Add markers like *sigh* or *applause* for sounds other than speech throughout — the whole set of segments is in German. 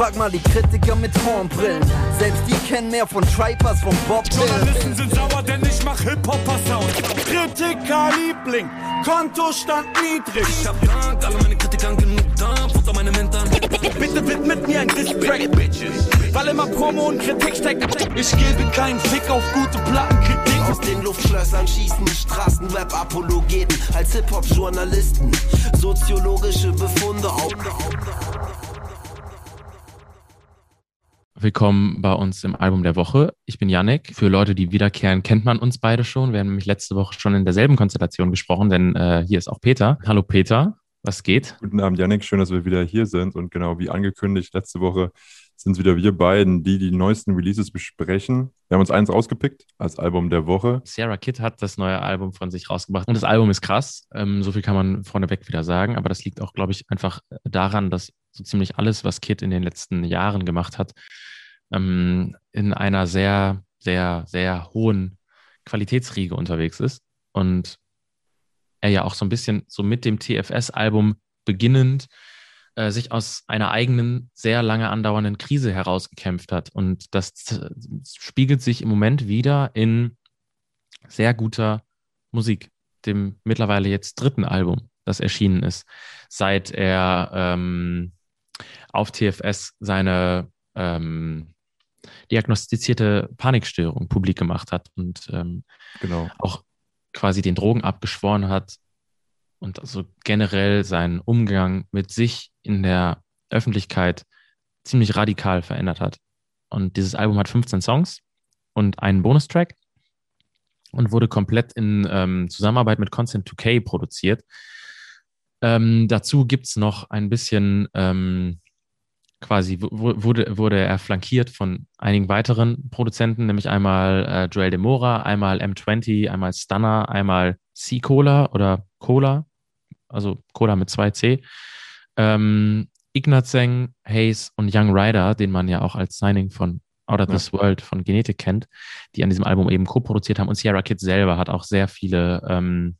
Frag mal die Kritiker mit Hornbrillen. Selbst die kennen mehr von Tripers, von Bob Journalisten sind sauer, denn ich mach Hip-Hopper-Sound. Kritiker-Liebling, Kontostand niedrig. Ich hab Dank, alle meine Kritiker genug Dampf unter meine Mentoren. Bitte widmet mir ein Distrack, Bitches. Weil immer Promo und Kritik steckt. Ich gebe keinen Fick auf gute Plattenkritik. Aus den Luftschlössern schießen Straßenrap-Apologeten als Hip-Hop-Journalisten. Soziologische Befunde auf. Willkommen bei uns im Album der Woche. Ich bin Yannick. Für Leute, die wiederkehren, kennt man uns beide schon. Wir haben nämlich letzte Woche schon in derselben Konstellation gesprochen, denn äh, hier ist auch Peter. Hallo Peter, was geht? Guten Abend, Yannick. Schön, dass wir wieder hier sind. Und genau wie angekündigt, letzte Woche sind es wieder wir beiden, die die neuesten Releases besprechen. Wir haben uns eins rausgepickt als Album der Woche. Sarah Kidd hat das neue Album von sich rausgebracht und das Album ist krass. Ähm, so viel kann man vorneweg wieder sagen. Aber das liegt auch, glaube ich, einfach daran, dass so ziemlich alles, was Kidd in den letzten Jahren gemacht hat, ähm, in einer sehr, sehr, sehr hohen Qualitätsriege unterwegs ist. Und er ja auch so ein bisschen so mit dem TFS-Album beginnend äh, sich aus einer eigenen, sehr lange andauernden Krise herausgekämpft hat. Und das spiegelt sich im Moment wieder in sehr guter Musik, dem mittlerweile jetzt dritten Album, das erschienen ist, seit er ähm, auf TFS seine ähm, diagnostizierte Panikstörung publik gemacht hat und ähm, Genau. auch quasi den Drogen abgeschworen hat und also generell seinen Umgang mit sich in der Öffentlichkeit ziemlich radikal verändert hat. Und dieses Album hat 15 Songs und einen Bonustrack und wurde komplett in ähm, Zusammenarbeit mit Constant 2K produziert. Ähm, dazu gibt es noch ein bisschen ähm, quasi wu- wurde, wurde er flankiert von einigen weiteren Produzenten, nämlich einmal äh, Joel De Mora, einmal M20, einmal Stunner, einmal C-Cola oder Cola, also Cola mit 2C, ähm, Ignazeng, Hayes und Young Rider, den man ja auch als Signing von Out of Ja. This World von Genetik kennt, die an diesem Album eben co-produziert haben. Und Sierra Kid selber hat auch sehr viele ähm,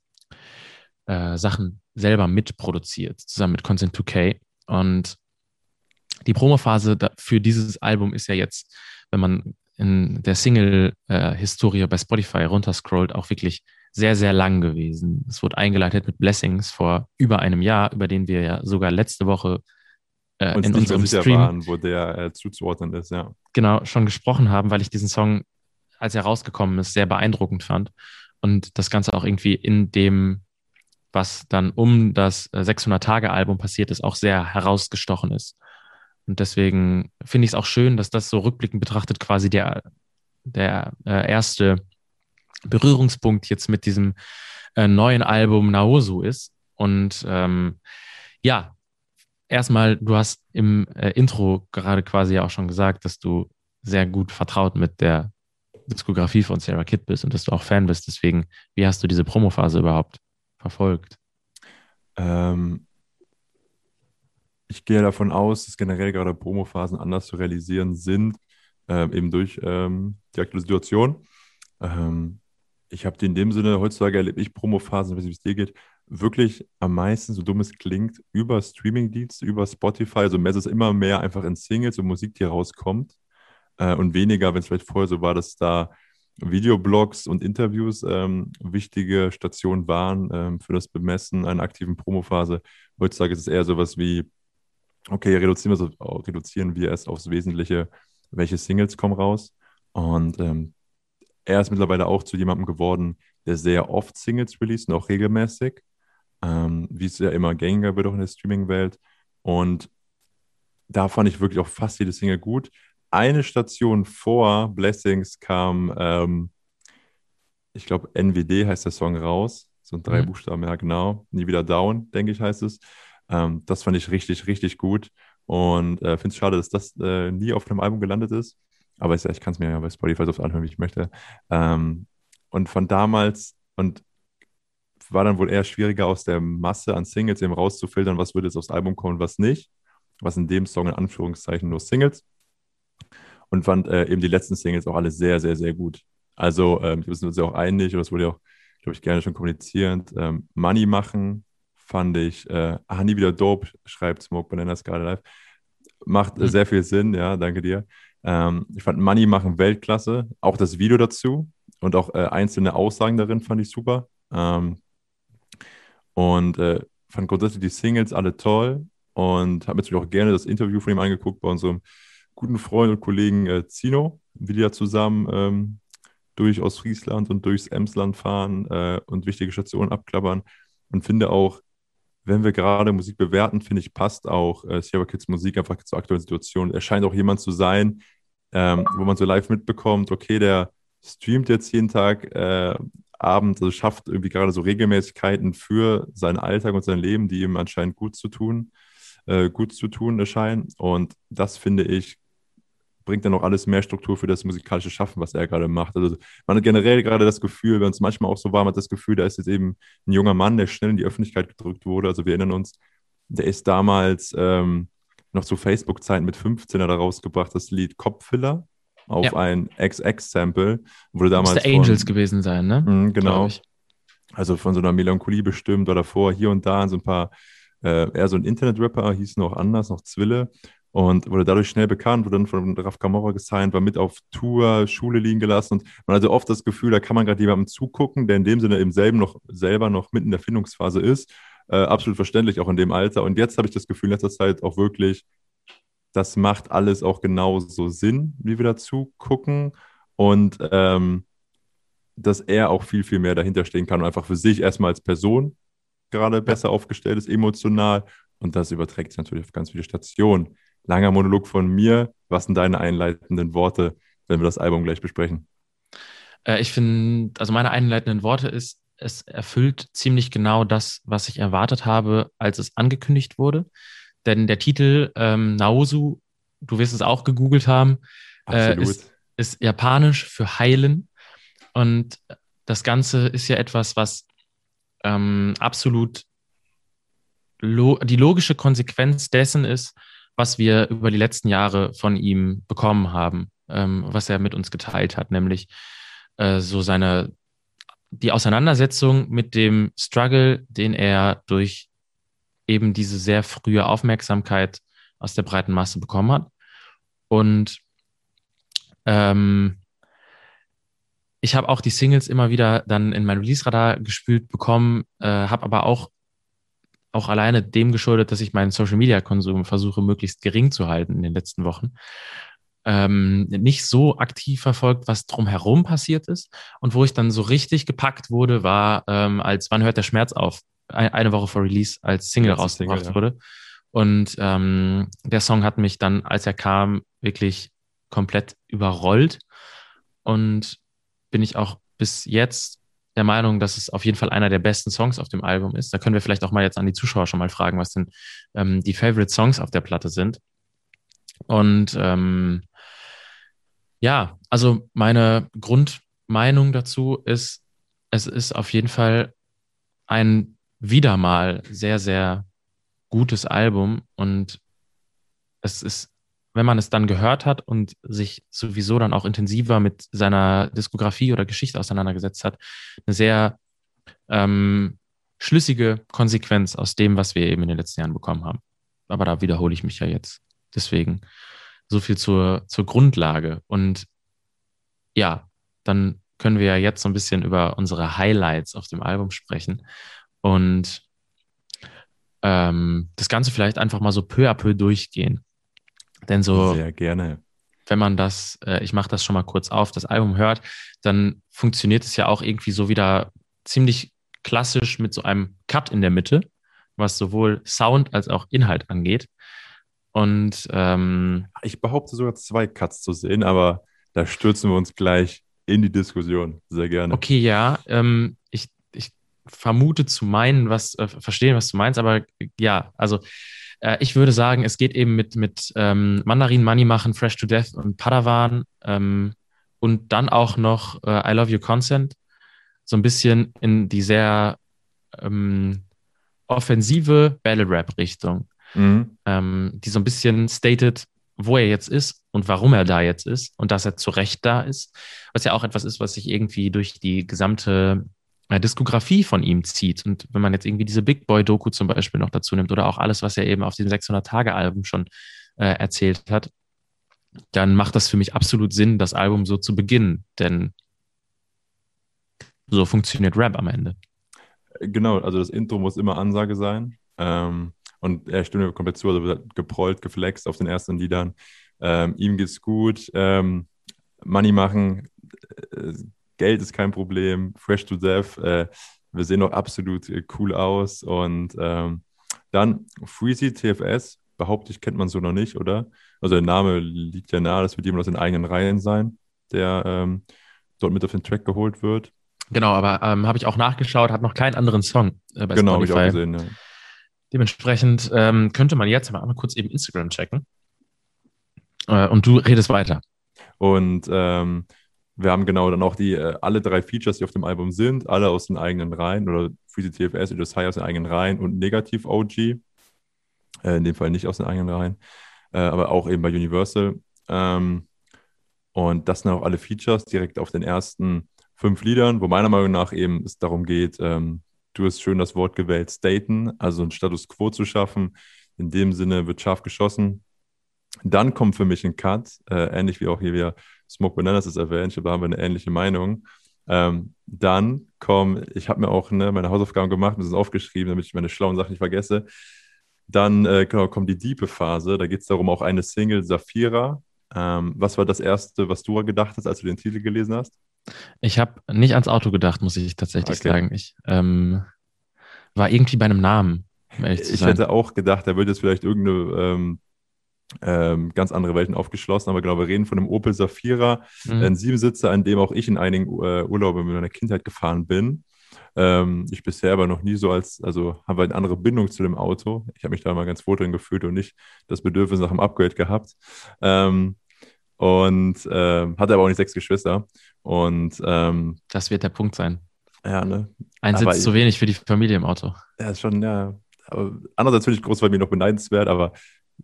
äh, Sachen selber mitproduziert, zusammen mit Consent 2K. Und die Promophase für dieses Album ist ja jetzt, wenn man in der Single-Historie bei Spotify runterscrollt, auch wirklich sehr, sehr lang gewesen. Es wurde eingeleitet mit Blessings vor über einem Jahr, über den wir ja sogar letzte Woche äh, in unserem Stream waren, wo der äh, zuzuordnen ist, ja. genau schon gesprochen haben, weil ich diesen Song, als er rausgekommen ist, sehr beeindruckend fand. Und das Ganze auch irgendwie in dem, was dann um das äh, 600-Tage-Album passiert ist, auch sehr herausgestochen ist. Und deswegen finde ich es auch schön, dass das so rückblickend betrachtet quasi der, der äh, erste Berührungspunkt jetzt mit diesem äh, neuen Album Naosu ist. Und ähm, ja, erstmal, du hast im äh, Intro gerade quasi auch schon gesagt, dass du sehr gut vertraut mit der Diskografie von Sarah Kidd bist und dass du auch Fan bist. Deswegen, wie hast du diese Promophase überhaupt verfolgt? Ähm, ich gehe davon aus, dass generell gerade Promophasen anders zu realisieren sind, ähm, eben durch ähm, die aktuelle Situation. Ähm, ich habe die in dem Sinne, heutzutage erlebe ich Promophasen, weiß nicht, wie es dir geht, wirklich am meisten, so dumm es klingt, über Streamingdienste, über Spotify. Also mehr ist es immer mehr einfach in Singles und Musik, die rauskommt. Äh, und weniger, wenn es vielleicht vorher so war, dass da Videoblogs und Interviews ähm, wichtige Stationen waren ähm, für das Bemessen einer aktiven Promophase. Heutzutage ist es eher sowas wie, okay, reduzieren wir, so, reduzieren wir es aufs Wesentliche, welche Singles kommen raus. Und ähm, er ist mittlerweile auch zu jemandem geworden, der sehr oft Singles released und auch regelmäßig, ähm, wie es ja immer gängiger wird auch in der Streaming-Welt. Und da fand ich wirklich auch fast jede Single gut. Eine Station vor Blessings kam, ähm, ich glaube, NWD heißt der Song raus. So ein drei Mhm. Buchstaben, ja, genau. Nie wieder down, denke ich, heißt es. Ähm, das fand ich richtig, richtig gut. Und äh, finde es schade, dass das äh, nie auf einem Album gelandet ist. Aber ich, ich kann es mir ja bei Spotify so oft anhören, wie ich möchte. Ähm, und von damals, und war dann wohl eher schwieriger aus der Masse an Singles eben rauszufiltern, was würde jetzt aufs Album kommen was nicht. Was in dem Song in Anführungszeichen nur Singles. Und fand äh, eben die letzten Singles auch alle sehr, sehr, sehr gut. Also, ähm, wir sind uns ja auch einig, und das wurde ja auch, glaube ich, gerne schon kommunizierend. Ähm, Money machen fand ich, äh, ah, nie wieder dope, schreibt Smoke Bananas gerade live. macht Mhm. sehr viel Sinn, ja, danke dir. Ähm, ich fand Money machen Weltklasse, auch das Video dazu und auch äh, einzelne Aussagen darin fand ich super. Ähm, und äh, fand grundsätzlich die Singles alle toll und habe mir natürlich auch gerne das Interview von ihm angeguckt bei unserem guten Freund und Kollegen äh, Zino, wie die ja zusammen ähm, durch Ostfriesland und durchs Emsland fahren äh, und wichtige Stationen abklappern und finde auch, wenn wir gerade Musik bewerten, finde ich, passt auch äh, Sierra Kids Musik einfach zur aktuellen Situation. Er scheint auch jemand zu sein, ähm, wo man so live mitbekommt, okay, der streamt jetzt jeden Tag äh, Abend, also schafft irgendwie gerade so Regelmäßigkeiten für seinen Alltag und sein Leben, die ihm anscheinend gut zu tun, äh, gut zu tun erscheinen. Und das finde ich, bringt dann auch alles mehr Struktur für das musikalische Schaffen, was er gerade macht. Also man hat generell gerade das Gefühl, wenn es manchmal auch so war, man hat das Gefühl, da ist jetzt eben ein junger Mann, der schnell in die Öffentlichkeit gedrückt wurde. Also wir erinnern uns, der ist damals ähm, noch zu Facebook-Zeiten mit 15 hat er rausgebracht, das Lied Kopffiller auf Ja. ein XX-Sample. Wurde damals von- Angels gewesen sein, ne? Mhm, genau. Also von so einer Melancholie bestimmt oder davor hier und da so ein paar, äh, eher so ein Internet-Rapper, hieß noch anders, noch Zwille. Und wurde dadurch schnell bekannt, wurde dann von Raf Camorra gesigned, war mit auf Tour, Schule liegen gelassen. Und man hatte oft das Gefühl, da kann man gerade jemandem zugucken, der in dem Sinne im selben noch, selber noch mitten in der Findungsphase ist. Äh, absolut verständlich, auch in dem Alter. Und jetzt habe ich das Gefühl, in letzter Zeit auch wirklich, das macht alles auch genauso Sinn, wie wir dazu gucken. Und ähm, dass er auch viel, viel mehr dahinter stehen kann und einfach für sich erstmal als Person gerade besser aufgestellt ist, emotional. Und das überträgt sich natürlich auf ganz viele Stationen. Langer Monolog von mir. Was sind deine einleitenden Worte, wenn wir das Album gleich besprechen? Äh, ich finde, also meine einleitenden Worte ist, es erfüllt ziemlich genau das, was ich erwartet habe, als es angekündigt wurde. Denn der Titel ähm, Naosu, du wirst es auch gegoogelt haben, Äh, ist- ist japanisch für heilen. Und das Ganze ist ja etwas, was ähm, absolut lo die logische Konsequenz dessen ist, was wir über die letzten Jahre von ihm bekommen haben, ähm, was er mit uns geteilt hat, nämlich äh, so seine die Auseinandersetzung mit dem Struggle, den er durch eben diese sehr frühe Aufmerksamkeit aus der breiten Masse bekommen hat. Und ähm, ich habe auch die Singles immer wieder dann in mein Release-Radar gespült bekommen, äh, habe aber auch, auch alleine dem geschuldet, dass ich meinen Social-Media-Konsum versuche, möglichst gering zu halten in den letzten Wochen. Ähm, nicht so aktiv verfolgt, was drumherum passiert ist. Und wo ich dann so richtig gepackt wurde, war, ähm, als Wann hört der Schmerz auf? Ein, eine Woche vor Release als Single rausgebracht ja. wurde. Und ähm, der Song hat mich dann, als er kam, wirklich komplett überrollt. Und bin ich auch bis jetzt der Meinung, dass es auf jeden Fall einer der besten Songs auf dem Album ist. Da können wir vielleicht auch mal jetzt an die Zuschauer schon mal fragen, was denn ähm, die Favorite Songs auf der Platte sind. Und ähm, ja, also meine Grundmeinung dazu ist, es ist auf jeden Fall ein wieder mal sehr, sehr gutes Album und es ist, wenn man es dann gehört hat und sich sowieso dann auch intensiver mit seiner Diskografie oder Geschichte auseinandergesetzt hat, eine sehr ähm, schlüssige Konsequenz aus dem, was wir eben in den letzten Jahren bekommen haben. Aber da wiederhole ich mich ja jetzt. Deswegen so viel zur, zur Grundlage. Und ja, dann können wir ja jetzt so ein bisschen über unsere Highlights auf dem Album sprechen und ähm, das Ganze vielleicht einfach mal so peu à peu durchgehen. Denn so, Sehr gerne. wenn man das, äh, ich mache das schon mal kurz auf, das Album hört, dann funktioniert es ja auch irgendwie so wieder ziemlich klassisch mit so einem Cut in der Mitte, was sowohl Sound als auch Inhalt angeht. Und ähm, Ich behaupte sogar zwei Cuts zu sehen, aber da stürzen wir uns gleich in die Diskussion. Sehr gerne. Okay, ja, ähm, ich, ich vermute zu meinen, was, äh, verstehen, was du meinst, aber ja, also äh, ich würde sagen, es geht eben mit, mit ähm, Mandarin Money machen, Fresh to Death und Padawan ähm, und dann auch noch äh, I Love Your Consent so ein bisschen in die sehr ähm, offensive Battle-Rap-Richtung Mhm. ähm, die so ein bisschen stated, wo er jetzt ist und warum er da jetzt ist und dass er zu Recht da ist, was ja auch etwas ist, was sich irgendwie durch die gesamte Diskografie von ihm zieht. Und wenn man jetzt irgendwie diese Big Boy-Doku zum Beispiel noch dazu nimmt oder auch alles, was er eben auf dem 600-Tage-Album schon äh, erzählt hat, dann macht das für mich absolut Sinn, das Album so zu beginnen. Denn so funktioniert Rap am Ende. Genau, also das Intro muss immer Ansage sein. Ähm, und er stimmt mir komplett zu, also geprollt, geflext auf den ersten Liedern. Ähm, ihm geht's gut. Ähm, Money machen, äh, Geld ist kein Problem. Fresh to Death, äh, wir sehen auch absolut äh, cool aus. Und ähm, dann Freezy TFS, behaupte ich, kennt man so noch nicht, oder? Also der Name liegt ja nahe, das wird jemand aus den eigenen Reihen sein, der ähm, dort mit auf den Track geholt wird. Genau, aber ähm, habe ich auch nachgeschaut, hat noch keinen anderen Song äh, bei genau, Spotify. Genau, habe ich auch gesehen, ja. Dementsprechend ähm, könnte man jetzt mal kurz eben Instagram checken. Äh, und du redest weiter. Und ähm, wir haben genau dann auch die äh, alle drei Features, die auf dem Album sind, alle aus den eigenen Reihen oder Freezy TFS Sai aus den eigenen Reihen und Negativ OG. Äh, in dem Fall nicht aus den eigenen Reihen, äh, aber auch eben bei Universal. Ähm, und das sind auch alle Features direkt auf den ersten fünf Liedern, wo meiner Meinung nach eben es darum geht, ähm, du hast schön das Wort gewählt, staten, also einen Status quo zu schaffen. In dem Sinne wird scharf geschossen. Dann kommt für mich ein Cut, äh, ähnlich wie auch hier wieder Smoke Bananas ist erwähnt, da haben wir eine ähnliche Meinung. Ähm, dann kommen, ich habe mir auch ne, meine Hausaufgaben gemacht, mir sind aufgeschrieben, damit ich meine schlauen Sachen nicht vergesse. Dann äh, genau, kommt die diepe Phase, da geht es darum, auch eine Single, Safira. Ähm, was war das Erste, was du gedacht hast, als du den Titel gelesen hast? Ich habe nicht ans Auto gedacht, muss ich tatsächlich okay. sagen. Ich ähm, war irgendwie bei einem Namen. ich hätte auch gedacht, da wird jetzt vielleicht irgendeine ähm, ganz andere Welten aufgeschlossen, aber genau, wir reden von einem Opel Safira, mhm. ein Siebensitzer, an dem auch ich in einigen äh, Urlauben in meiner Kindheit gefahren bin. Ähm, ich bisher aber noch nie so als, also haben wir eine andere Bindung zu dem Auto. Ich habe mich da mal ganz wohl drin gefühlt und nicht das Bedürfnis nach einem Upgrade gehabt. Ähm, und äh, hatte aber auch nicht sechs Geschwister. Und ähm, das wird der Punkt sein. Ja, ne? Ein aber Sitz zu wenig für die Familie im Auto. Ja, ist schon, ja. Aber andererseits finde ich Großfamilie noch beneidenswert, aber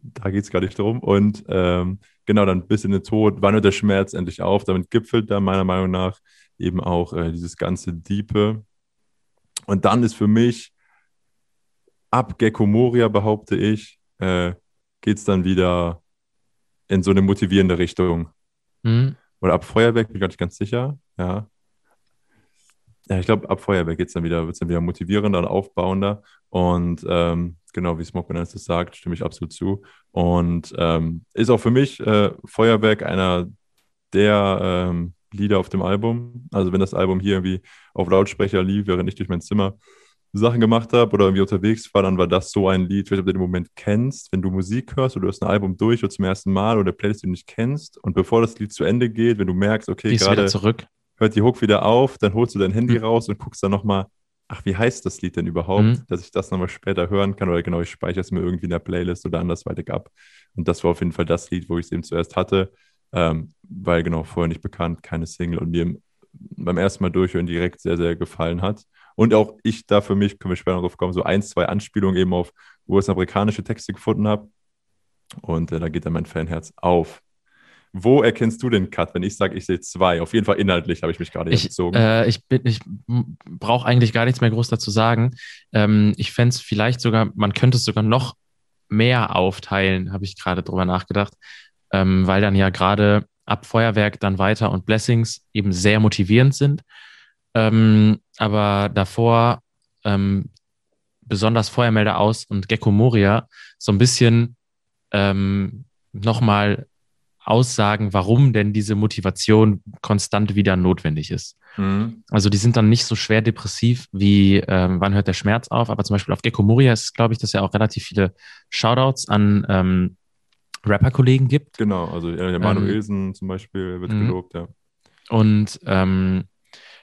da geht es gar nicht drum. Und ähm, genau, dann bis in den Tod, wann hört der Schmerz endlich auf? Damit gipfelt da meiner Meinung nach eben auch äh, dieses ganze Diepe. Und dann ist für mich ab Gecko Moria, behaupte ich, äh, geht es dann wieder in so eine motivierende Richtung. Mhm. Oder ab Feuerwerk, bin ich gar nicht ganz sicher. Ja. Ja, ich glaube, ab Feuerwerk geht's dann wieder, wird es dann wieder motivierender und aufbauender. Und ähm, genau wie Smoke das sagt, stimme ich absolut zu. Und ähm, ist auch für mich äh, Feuerwerk einer der ähm, Lieder auf dem Album. Also wenn das Album hier irgendwie auf Lautsprecher lief, während ich durch mein Zimmer Sachen gemacht habe oder irgendwie unterwegs war, dann war das so ein Lied, wenn du den Moment kennst, wenn du Musik hörst oder du hast ein Album durch oder zum ersten Mal oder Playlist, die du nicht kennst und bevor das Lied zu Ende geht, wenn du merkst, okay, gerade hört die Hook wieder auf, dann holst du dein Handy mhm. raus und guckst dann nochmal, ach, wie heißt das Lied denn überhaupt, mhm. dass ich das nochmal später hören kann oder genau, ich speichere es mir irgendwie in der Playlist oder andersweitig ab. Und das war auf jeden Fall das Lied, wo ich es eben zuerst hatte, ähm, weil genau vorher nicht bekannt, keine Single und mir beim ersten Mal durchhören direkt sehr, sehr gefallen hat. Und auch ich da für mich, können wir später noch drauf kommen, so ein, zwei Anspielungen eben auf US-amerikanische Texte gefunden habe. Und äh, da geht dann mein Fanherz auf. Wo erkennst du den Cut, wenn ich sage, ich sehe zwei? Auf jeden Fall inhaltlich habe ich mich gerade gezogen. Äh, ich ich brauche eigentlich gar nichts mehr groß dazu sagen. Ähm, ich fände es vielleicht sogar, man könnte es sogar noch mehr aufteilen, habe ich gerade drüber nachgedacht, ähm, weil dann ja gerade ab Feuerwerk dann weiter und Blessings eben sehr motivierend sind. Ähm, aber davor ähm, besonders Feuermelder aus und Gecko Moria so ein bisschen ähm, nochmal aussagen, warum denn diese Motivation konstant wieder notwendig ist. Mhm. Also die sind dann nicht so schwer depressiv wie ähm, Wann hört der Schmerz auf, aber zum Beispiel auf Gecko Moria ist glaube ich, dass ja auch relativ viele Shoutouts an ähm, Rapper-Kollegen gibt. Genau, also der Manuelsen ähm, zum Beispiel wird mhm. gelobt, ja. Und ähm,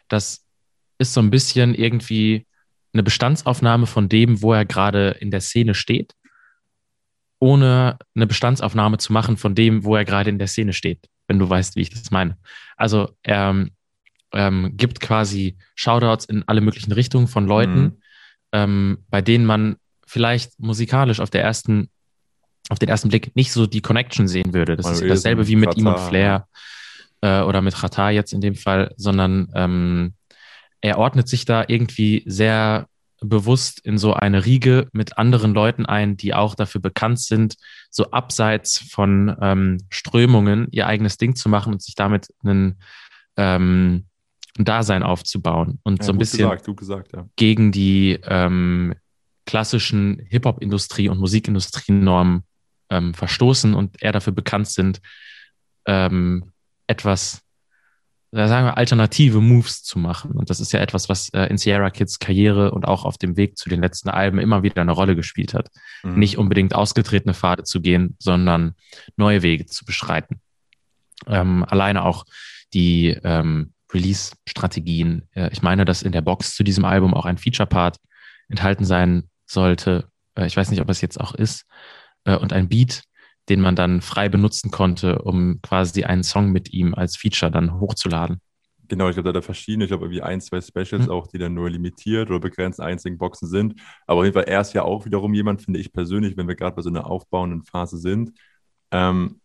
das ist so ein bisschen irgendwie eine Bestandsaufnahme von dem, wo er gerade in der Szene steht, ohne eine Bestandsaufnahme zu machen von dem, wo er gerade in der Szene steht, wenn du weißt, wie ich das meine. Also er ähm, gibt quasi Shoutouts in alle möglichen Richtungen von Leuten, mhm. ähm, bei denen man vielleicht musikalisch auf der ersten, auf den ersten Blick nicht so die Connection sehen würde. Das ist dasselbe wie mit Rata, ihm und Flair äh, oder mit Rata jetzt in dem Fall, sondern ähm, er ordnet sich da irgendwie sehr bewusst in so eine Riege mit anderen Leuten ein, die auch dafür bekannt sind, so abseits von ähm, Strömungen ihr eigenes Ding zu machen und sich damit einen, ähm, ein Dasein aufzubauen und Ja, so ein bisschen Gesagt, gesagt, ja. gegen die ähm, klassischen Hip-Hop-Industrie und Musikindustrienormen ähm, verstoßen und eher dafür bekannt sind, ähm, etwas, da sagen wir, alternative Moves zu machen. Und das ist ja etwas, was äh, in Sierra Kids Karriere und auch auf dem Weg zu den letzten Alben immer wieder eine Rolle gespielt hat. Mhm. Nicht unbedingt ausgetretene Pfade zu gehen, sondern neue Wege zu beschreiten. Ähm, alleine auch die ähm, Release-Strategien. Äh, ich meine, dass in der Box zu diesem Album auch ein Feature-Part enthalten sein sollte. Äh, ich weiß nicht, ob es jetzt auch ist. Äh, und ein Beat, den man dann frei benutzen konnte, um quasi einen Song mit ihm als Feature dann hochzuladen. Genau, ich glaube, da hat er verschiedene, ich glaube, irgendwie ein, zwei Specials Mhm. auch, die dann nur limitiert oder begrenzt einzigen Boxen sind. Aber auf jeden Fall, er ist ja auch wiederum jemand, finde ich persönlich, wenn wir gerade bei so einer aufbauenden Phase sind. Ähm,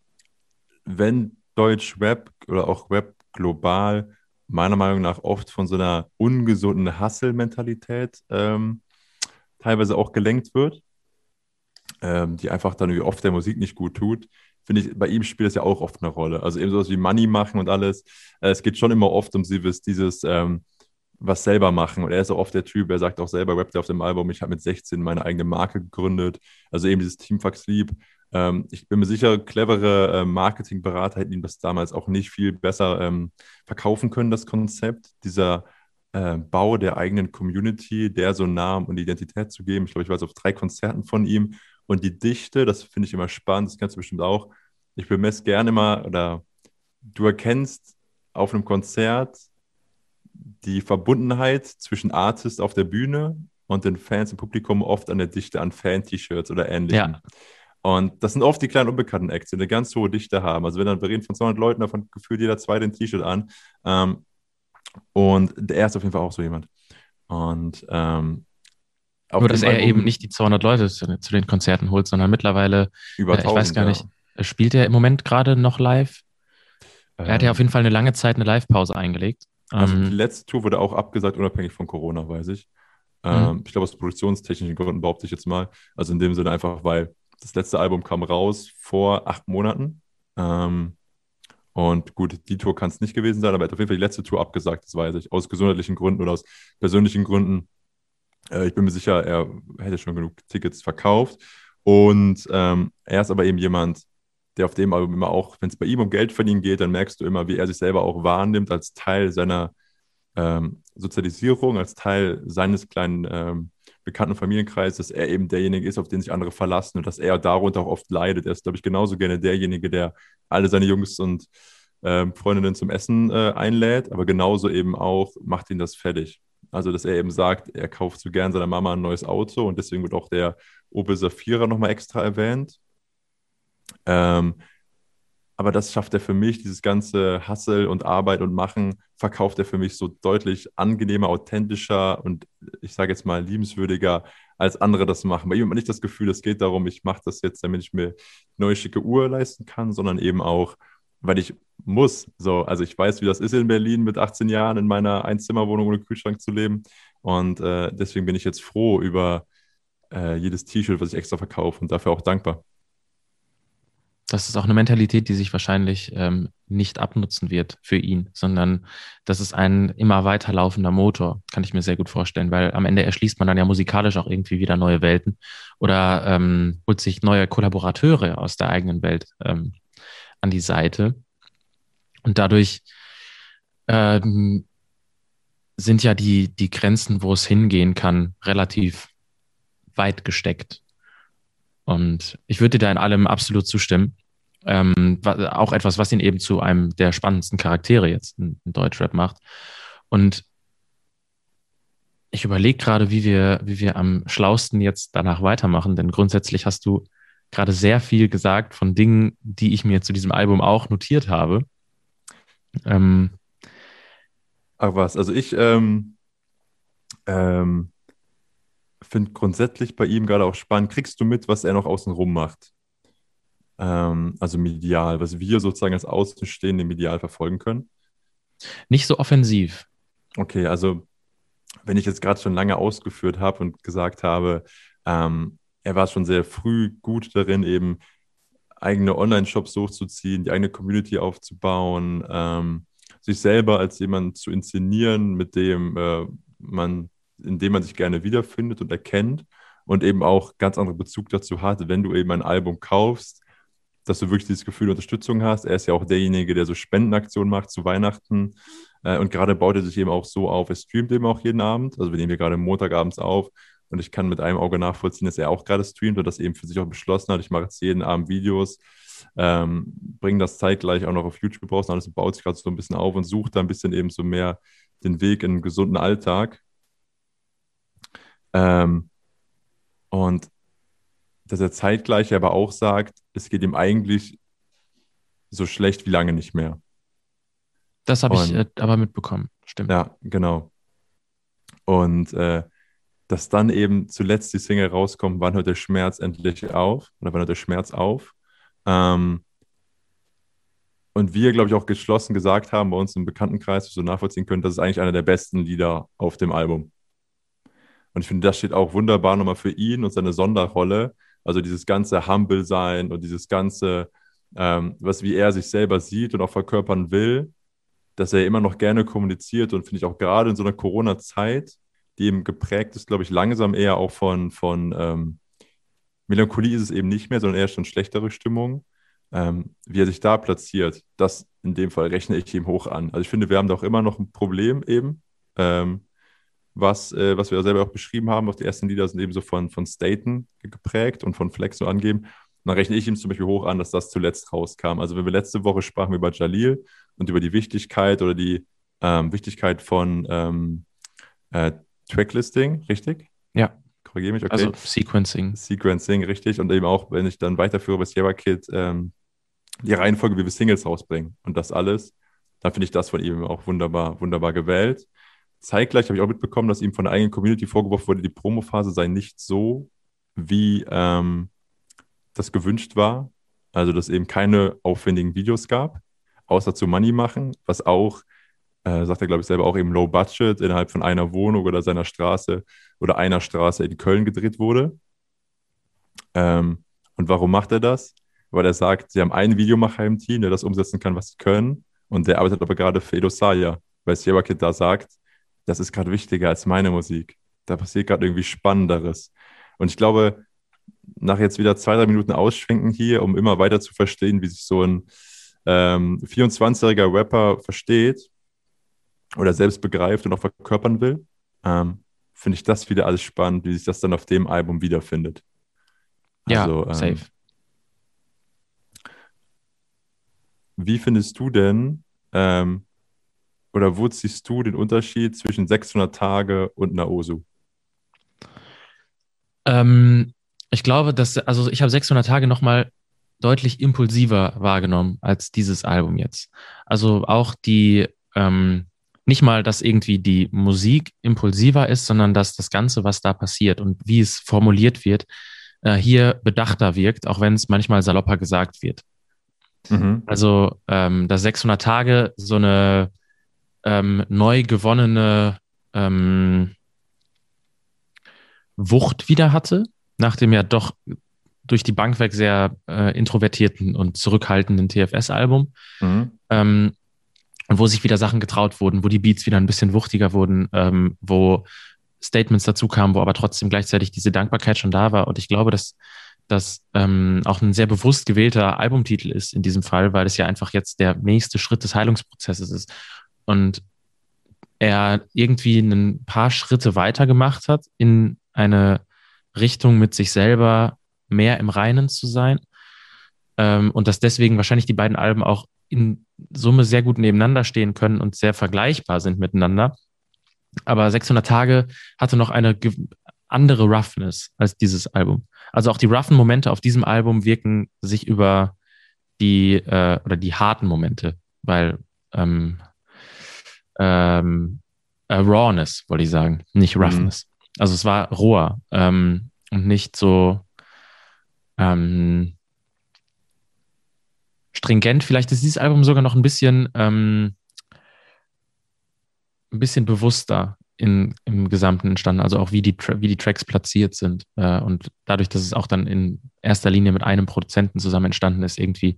wenn Deutsch Rap oder auch Rap global meiner Meinung nach oft von so einer ungesunden Hustle-Mentalität ähm, teilweise auch gelenkt wird, ähm, die einfach dann irgendwie oft der Musik nicht gut tut, finde ich, bei ihm spielt das ja auch oft eine Rolle. Also eben sowas wie Money machen und alles. Äh, es geht schon immer oft um dieses, dieses ähm, was selber machen. Und er ist auch oft der Typ, er sagt auch selber, rappt auf dem Album, ich habe mit 16 meine eigene Marke gegründet. Also eben dieses Team Fuck Sleep. Ähm, ich bin mir sicher, clevere äh, Marketingberater hätten ihm das damals auch nicht viel besser ähm, verkaufen können, das Konzept. Dieser äh, Bau der eigenen Community, der so Namen und Identität zu geben. Ich glaube, ich war jetzt auf drei Konzerten von ihm. Und die Dichte, das finde ich immer spannend, das kennst du bestimmt auch. Ich bemesse gerne mal, oder du erkennst auf einem Konzert die Verbundenheit zwischen Artist auf der Bühne und den Fans im Publikum oft an der Dichte an Fan-T-Shirts oder ähnlichem. Ja. Und das sind oft die kleinen unbekannten Acts, die eine ganz hohe Dichte haben. Also wenn dann, wir reden von 200 Leuten, davon gefühlt jeder zweite ein T-Shirt an. Ähm, und er ist auf jeden Fall auch so jemand. Und ähm, auf Nur, dass er eben nicht die 200 Leute zu, zu den Konzerten holt, sondern mittlerweile, über äh, ich weiß 1000, gar ja. nicht, spielt er im Moment gerade noch live? Er hat ja Ähm, auf jeden Fall eine lange Zeit eine Live-Pause eingelegt. Also die Ähm, letzte Tour wurde auch abgesagt, unabhängig von Corona, weiß ich. Mhm. Ähm, ich glaube, aus produktionstechnischen Gründen behaupte ich jetzt mal. Also in dem Sinne einfach, weil das letzte Album kam raus vor acht Monaten. Ähm, und gut, die Tour kann es nicht gewesen sein, aber er hat auf jeden Fall die letzte Tour abgesagt, das weiß ich. Aus gesundheitlichen Gründen oder aus persönlichen Gründen. Äh, ich bin mir sicher, er hätte schon genug Tickets verkauft. Und ähm, er ist aber eben jemand, der auf dem Album immer auch, wenn es bei ihm um Geld verdienen geht, dann merkst du immer, wie er sich selber auch wahrnimmt als Teil seiner ähm, Sozialisierung, als Teil seines kleinen ähm, bekannten Familienkreises, dass er eben derjenige ist, auf den sich andere verlassen und dass er darunter auch oft leidet. Er ist, glaube ich, genauso gerne derjenige, der alle seine Jungs und ähm, Freundinnen zum Essen äh, einlädt, aber genauso eben auch macht ihn das fertig. Also, dass er eben sagt, er kauft so gern seiner Mama ein neues Auto und deswegen wird auch der Opel Safira nochmal extra erwähnt. Ähm, aber das schafft er für mich, dieses ganze Hassel und Arbeit und Machen, verkauft er für mich so deutlich angenehmer, authentischer und ich sage jetzt mal liebenswürdiger, als andere das machen. Bei ihm hat man nicht das Gefühl, es geht darum, ich mache das jetzt, damit ich mir eine neue schicke Uhr leisten kann, sondern eben auch, weil ich muss. So, also ich weiß, wie das ist in Berlin mit 18 Jahren in meiner Einzimmerwohnung ohne Kühlschrank zu leben. Und äh, deswegen bin ich jetzt froh über äh, jedes T-Shirt, was ich extra verkaufe und dafür auch dankbar. das ist auch eine Mentalität, die sich wahrscheinlich ähm, nicht abnutzen wird für ihn, sondern das ist ein immer weiter laufender Motor, kann ich mir sehr gut vorstellen, weil am Ende erschließt man dann ja musikalisch auch irgendwie wieder neue Welten oder ähm, holt sich neue Kollaborateure aus der eigenen Welt ähm, an die Seite. Und dadurch ähm, sind ja die, die Grenzen, wo es hingehen kann, relativ weit gesteckt. Und ich würde dir da in allem absolut zustimmen. Ähm, auch etwas, was ihn eben zu einem der spannendsten Charaktere jetzt in, in Deutschrap macht. Und ich überlege gerade, wie wir, wie wir am schlausten jetzt danach weitermachen, denn grundsätzlich hast du gerade sehr viel gesagt von Dingen, die ich mir zu diesem Album auch notiert habe. Ähm, Ach was, also ich ähm, ähm, finde grundsätzlich bei ihm gerade auch spannend, kriegst du mit, was er noch außenrum macht? Ähm, also medial, was wir sozusagen als Außenstehende medial verfolgen können. nicht so offensiv. Okay, also wenn ich jetzt gerade schon lange ausgeführt habe und gesagt habe, ähm, er war schon sehr früh gut darin, eben eigene Online-Shops hochzuziehen, die eigene Community aufzubauen, ähm, sich selber als jemand zu inszenieren, mit dem äh, man, in dem man sich gerne wiederfindet und erkennt und eben auch ganz anderen Bezug dazu hat, wenn du eben ein Album kaufst, dass du wirklich dieses Gefühl der Unterstützung hast. Er ist ja auch derjenige, der so Spendenaktionen macht zu Weihnachten. Äh, und gerade baut er sich eben auch so auf. Er streamt eben auch jeden Abend. Also wir nehmen hier gerade Montagabends auf. Und ich kann mit einem Auge nachvollziehen, dass er auch gerade streamt und das eben für sich auch beschlossen hat. Ich mache jetzt jeden Abend Videos, ähm, bringe das zeitgleich auch noch auf YouTube raus und alles baut sich gerade so ein bisschen auf und sucht da ein bisschen eben so mehr den Weg in einen gesunden Alltag. Ähm, und dass er zeitgleich aber auch sagt, es geht ihm eigentlich so schlecht wie lange nicht mehr. Das habe ich äh, aber mitbekommen, stimmt. Ja, genau. Und äh, dass dann eben zuletzt die Single rauskommt, wann hört der Schmerz endlich auf oder wann hört der Schmerz auf. Ähm, und wir, glaube ich, auch geschlossen gesagt haben bei uns im Bekanntenkreis, so nachvollziehen können, das ist eigentlich einer der besten Lieder auf dem Album. Und ich finde, das steht auch wunderbar nochmal für ihn und seine Sonderrolle. Also dieses ganze Humble sein und dieses ganze, ähm, was wie er sich selber sieht und auch verkörpern will, dass er immer noch gerne kommuniziert und finde ich auch gerade in so einer Corona-Zeit die eben geprägt ist, glaube ich, langsam eher auch von, von ähm, Melancholie ist es eben nicht mehr, sondern eher schon schlechtere Stimmung. Ähm, wie er sich da platziert, das in dem Fall rechne ich ihm hoch an. Also ich finde, wir haben da auch immer noch ein Problem eben, ähm, was, äh, was wir selber auch beschrieben haben. Auch die ersten Lieder sind eben so von, von Staten geprägt und von Flex so angeben. Und dann rechne ich ihm zum Beispiel hoch an, dass das zuletzt rauskam. Also wenn wir letzte Woche sprachen über Jalil und über die Wichtigkeit oder die ähm, Wichtigkeit von ähm, äh, Tracklisting, richtig? Ja. Korrigiere mich, okay. Also Sequencing. Sequencing, richtig. Und eben auch, wenn ich dann weiterführe bei Sierra Kid, ähm, die Reihenfolge, wie wir Singles rausbringen und das alles, dann finde ich das von ihm auch wunderbar, wunderbar gewählt. Zeitgleich habe ich auch mitbekommen, dass ihm von der eigenen Community vorgeworfen wurde, die Promophase sei nicht so, wie ähm, das gewünscht war. Also, dass eben keine aufwendigen Videos gab, außer zu Money machen, was auch äh, sagt er, glaube ich, selber auch eben Low Budget innerhalb von einer Wohnung oder seiner Straße oder einer Straße in Köln gedreht wurde. Ähm, und warum macht er das? Weil er sagt, sie haben einen Videomacher im Team, der das umsetzen kann, was sie können. Und der arbeitet aber gerade für Edo Saya, weil Sierra Kid da sagt, das ist gerade wichtiger als meine Musik. Da passiert gerade irgendwie Spannenderes. Und ich glaube, nach jetzt wieder zwei, drei Minuten Ausschwenken hier, um immer weiter zu verstehen, wie sich so ein ähm, 24-jähriger Rapper versteht, oder selbst begreift und auch verkörpern will, ähm, finde ich das wieder alles spannend, wie sich das dann auf dem Album wiederfindet. Also, ja, ähm, safe. Wie findest du denn, ähm, oder wo siehst du den Unterschied zwischen 600 Tage und Naosu? Ähm, ich glaube, dass, also ich habe 600 Tage nochmal deutlich impulsiver wahrgenommen als dieses Album jetzt. Also auch die, ähm, nicht mal, dass irgendwie die Musik impulsiver ist, sondern dass das Ganze, was da passiert und wie es formuliert wird, äh, hier bedachter wirkt, auch wenn es manchmal salopper gesagt wird. Mhm. Also, ähm, dass 600 Tage so eine ähm, neu gewonnene ähm, Wucht wieder hatte, nach dem ja doch durch die Bank weg sehr äh, introvertierten und zurückhaltenden TFS-Album. Mhm. Ähm, wo sich wieder Sachen getraut wurden, wo die Beats wieder ein bisschen wuchtiger wurden, ähm, wo Statements dazu kamen, wo aber trotzdem gleichzeitig diese Dankbarkeit schon da war. Und ich glaube, dass das ähm, auch ein sehr bewusst gewählter Albumtitel ist in diesem Fall, weil es ja einfach jetzt der nächste Schritt des Heilungsprozesses ist. Und er irgendwie ein paar Schritte weiter gemacht hat in eine Richtung mit sich selber mehr im Reinen zu sein. Ähm, und dass deswegen wahrscheinlich die beiden Alben auch in Summe sehr gut nebeneinander stehen können und sehr vergleichbar sind miteinander. Aber 600 Tage hatte noch eine andere Roughness als dieses Album. Also auch die roughen Momente auf diesem Album wirken sich über die äh, oder die harten Momente, weil ähm, ähm, äh, Rawness wollte ich sagen, nicht mhm. Roughness. Mhm. Also es war roher ähm, und nicht so ähm, stringent. Vielleicht ist dieses Album sogar noch ein bisschen, ähm, ein bisschen bewusster in, im Gesamten entstanden, also auch wie die, wie die Tracks platziert sind. Äh, und dadurch, dass es auch dann in erster Linie mit einem Produzenten zusammen entstanden ist, irgendwie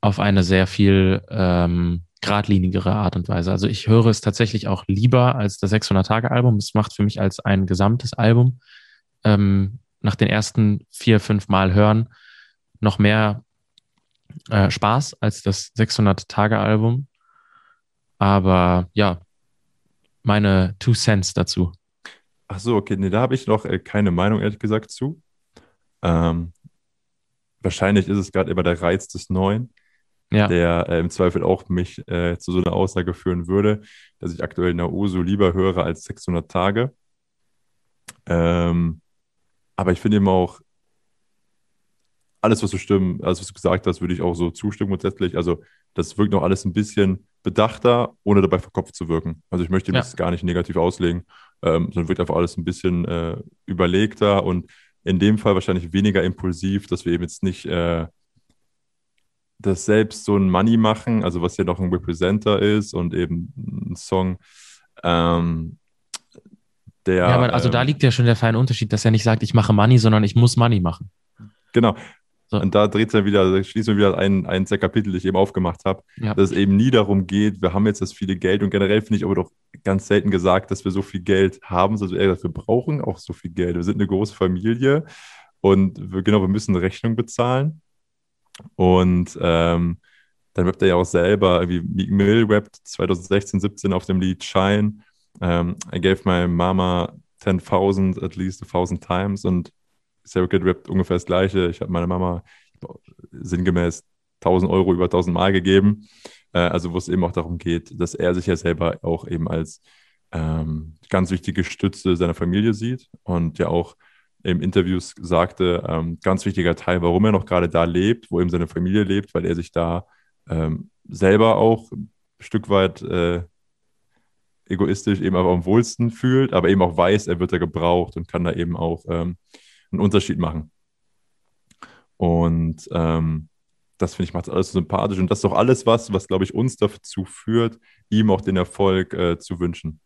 auf eine sehr viel ähm, geradlinigere Art und Weise. Also ich höre es tatsächlich auch lieber als das 600-Tage-Album. Es macht für mich als ein gesamtes Album ähm, nach den ersten vier, fünf Mal hören noch mehr äh, Spaß als das 600-Tage-Album. Aber ja, meine Two Cents dazu. Ach so, okay, nee, da habe ich noch äh, keine Meinung, ehrlich gesagt, zu. Ähm, wahrscheinlich ist es gerade immer der Reiz des Neuen, ja. der äh, im Zweifel auch mich äh, zu so einer Aussage führen würde, dass ich aktuell Nauso lieber höre als 600 Tage. Ähm, aber ich finde eben auch, alles, was du stimmen, alles, was du gesagt hast, würde ich auch so zustimmen grundsätzlich. Also, das wirkt noch alles ein bisschen bedachter, ohne dabei verkopft zu wirken. Also, ich möchte ja. das gar nicht negativ auslegen, ähm, sondern wirkt einfach alles ein bisschen äh, überlegter und in dem Fall wahrscheinlich weniger impulsiv, dass wir eben jetzt nicht äh, das selbst so ein Money machen, also was ja noch ein Representer ist und eben ein Song, ähm, der. Ja, aber also ähm, da liegt ja schon der feine Unterschied, dass er nicht sagt, ich mache Money, sondern ich muss Money machen. Genau. So. Und da dreht es ja wieder, da schließen wir wieder ein, ein der Kapitel, das ich eben aufgemacht habe, ja. dass es eben nie darum geht, wir haben jetzt das viele Geld und generell finde ich aber doch ganz selten gesagt, dass wir so viel Geld haben, sondern eher, dass wir brauchen auch so viel Geld. Wir sind eine große Familie und wir, genau, wir müssen eine Rechnung bezahlen. Und ähm, dann rappt er ja auch selber, wie Meek Mill rappt 2016, 17 auf dem Lied Shine. Um, I gave my mama 10.000 at least a thousand times und Sarah Kid rappt ungefähr das Gleiche. Ich habe meiner Mama sinngemäß 1000 Euro über 1000 Mal gegeben. Äh, also wo es eben auch darum geht, dass er sich ja selber auch eben als ähm, ganz wichtige Stütze seiner Familie sieht und ja auch im Interviews sagte, ähm, ganz wichtiger Teil, warum er noch gerade da lebt, wo eben seine Familie lebt, weil er sich da ähm, selber auch ein Stück weit äh, egoistisch eben auch am wohlsten fühlt, aber eben auch weiß, er wird da gebraucht und kann da eben auch ähm, einen Unterschied machen. Und ähm, das finde ich macht alles so sympathisch und das ist doch alles was, was glaube ich uns dazu führt, ihm auch den Erfolg äh, zu wünschen.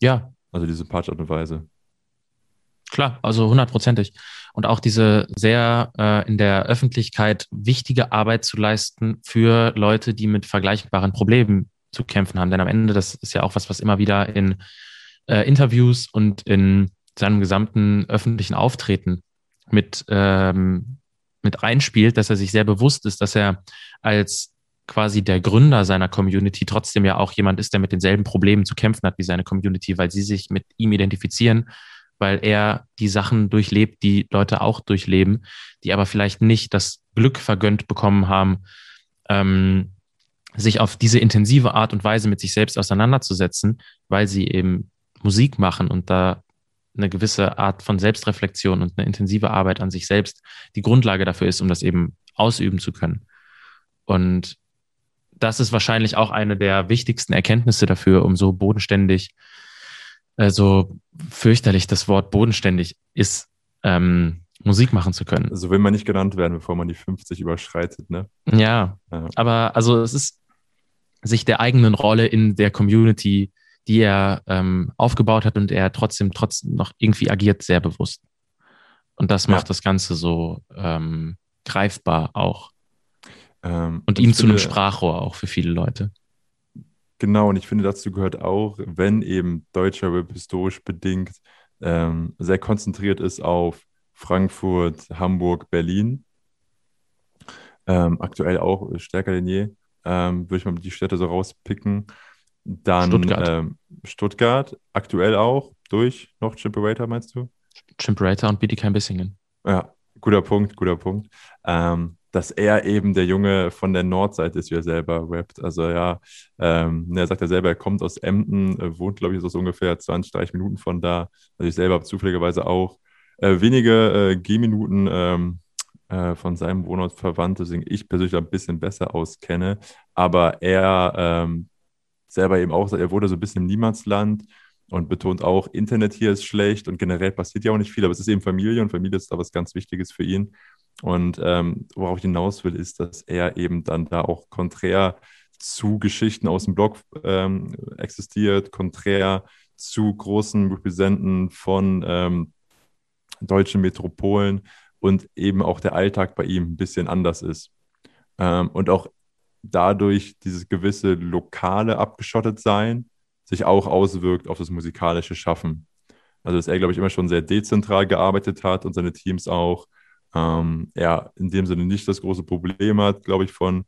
Ja. Also die sympathische Art und Weise. Klar, also hundertprozentig. Und auch diese sehr äh, in der Öffentlichkeit wichtige Arbeit zu leisten für Leute, die mit vergleichbaren Problemen zu kämpfen haben. Denn am Ende, das ist ja auch was, was immer wieder in äh, Interviews und in seinem gesamten öffentlichen Auftreten mit, ähm, mit einspielt, dass er sich sehr bewusst ist, dass er als quasi der Gründer seiner Community trotzdem ja auch jemand ist, der mit denselben Problemen zu kämpfen hat wie seine Community, weil sie sich mit ihm identifizieren, weil er die Sachen durchlebt, die Leute auch durchleben, die aber vielleicht nicht das Glück vergönnt bekommen haben, ähm, sich auf diese intensive Art und Weise mit sich selbst auseinanderzusetzen, weil sie eben Musik machen und da eine gewisse Art von Selbstreflexion und eine intensive Arbeit an sich selbst die Grundlage dafür ist, um das eben ausüben zu können. Und das ist wahrscheinlich auch eine der wichtigsten Erkenntnisse dafür, um so bodenständig, äh, so fürchterlich das Wort bodenständig ist, ähm, Musik machen zu können. So will man nicht genannt werden, bevor man die 50 überschreitet, ne? Ja, ja. aber also es ist sich der eigenen Rolle in der Community die er ähm, aufgebaut hat und er trotzdem trotzdem noch irgendwie agiert sehr bewusst. Und das macht ja. das Ganze so ähm, greifbar auch. Ähm, und ihn zu einem Sprachrohr auch für viele Leute. Genau, und ich finde, dazu gehört auch, wenn eben deutscher Rap historisch bedingt ähm, sehr konzentriert ist auf Frankfurt, Hamburg, Berlin, ähm, aktuell auch stärker denn je, ähm, würde ich mal die Städte so rauspicken. Dann Stuttgart. Ähm, Stuttgart, aktuell auch durch noch Chimperator, meinst du? Chimperator und Bietigheim Bissingen. Ja, guter Punkt, guter Punkt. Ähm, dass er eben der Junge von der Nordseite ist, wie er selber rappt. Also ja, ähm, er sagt ja selber, er kommt aus Emden, äh, wohnt, glaube ich, so ungefähr 20, 30 Minuten von da. Also ich selber habe zufälligerweise auch äh, wenige äh, Gehminuten ähm, äh, von seinem Wohnort verwandt, deswegen ich persönlich ein bisschen besser auskenne. Aber er ähm, selber eben auch er wurde so ein bisschen im Niemandsland und betont auch, Internet hier ist schlecht und generell passiert ja auch nicht viel, aber es ist eben Familie und Familie ist da was ganz Wichtiges für ihn. Und ähm, worauf ich hinaus will, ist, dass er eben dann da auch konträr zu Geschichten aus dem Blog ähm, existiert, konträr zu großen Representen von ähm, deutschen Metropolen und eben auch der Alltag bei ihm ein bisschen anders ist. Ähm, und auch dadurch dieses gewisse lokale abgeschottet sein sich auch auswirkt auf das musikalische Schaffen. Also dass er, glaube ich, immer schon sehr dezentral gearbeitet hat und seine Teams auch. Ähm, er in dem Sinne nicht das große Problem hat, glaube ich, von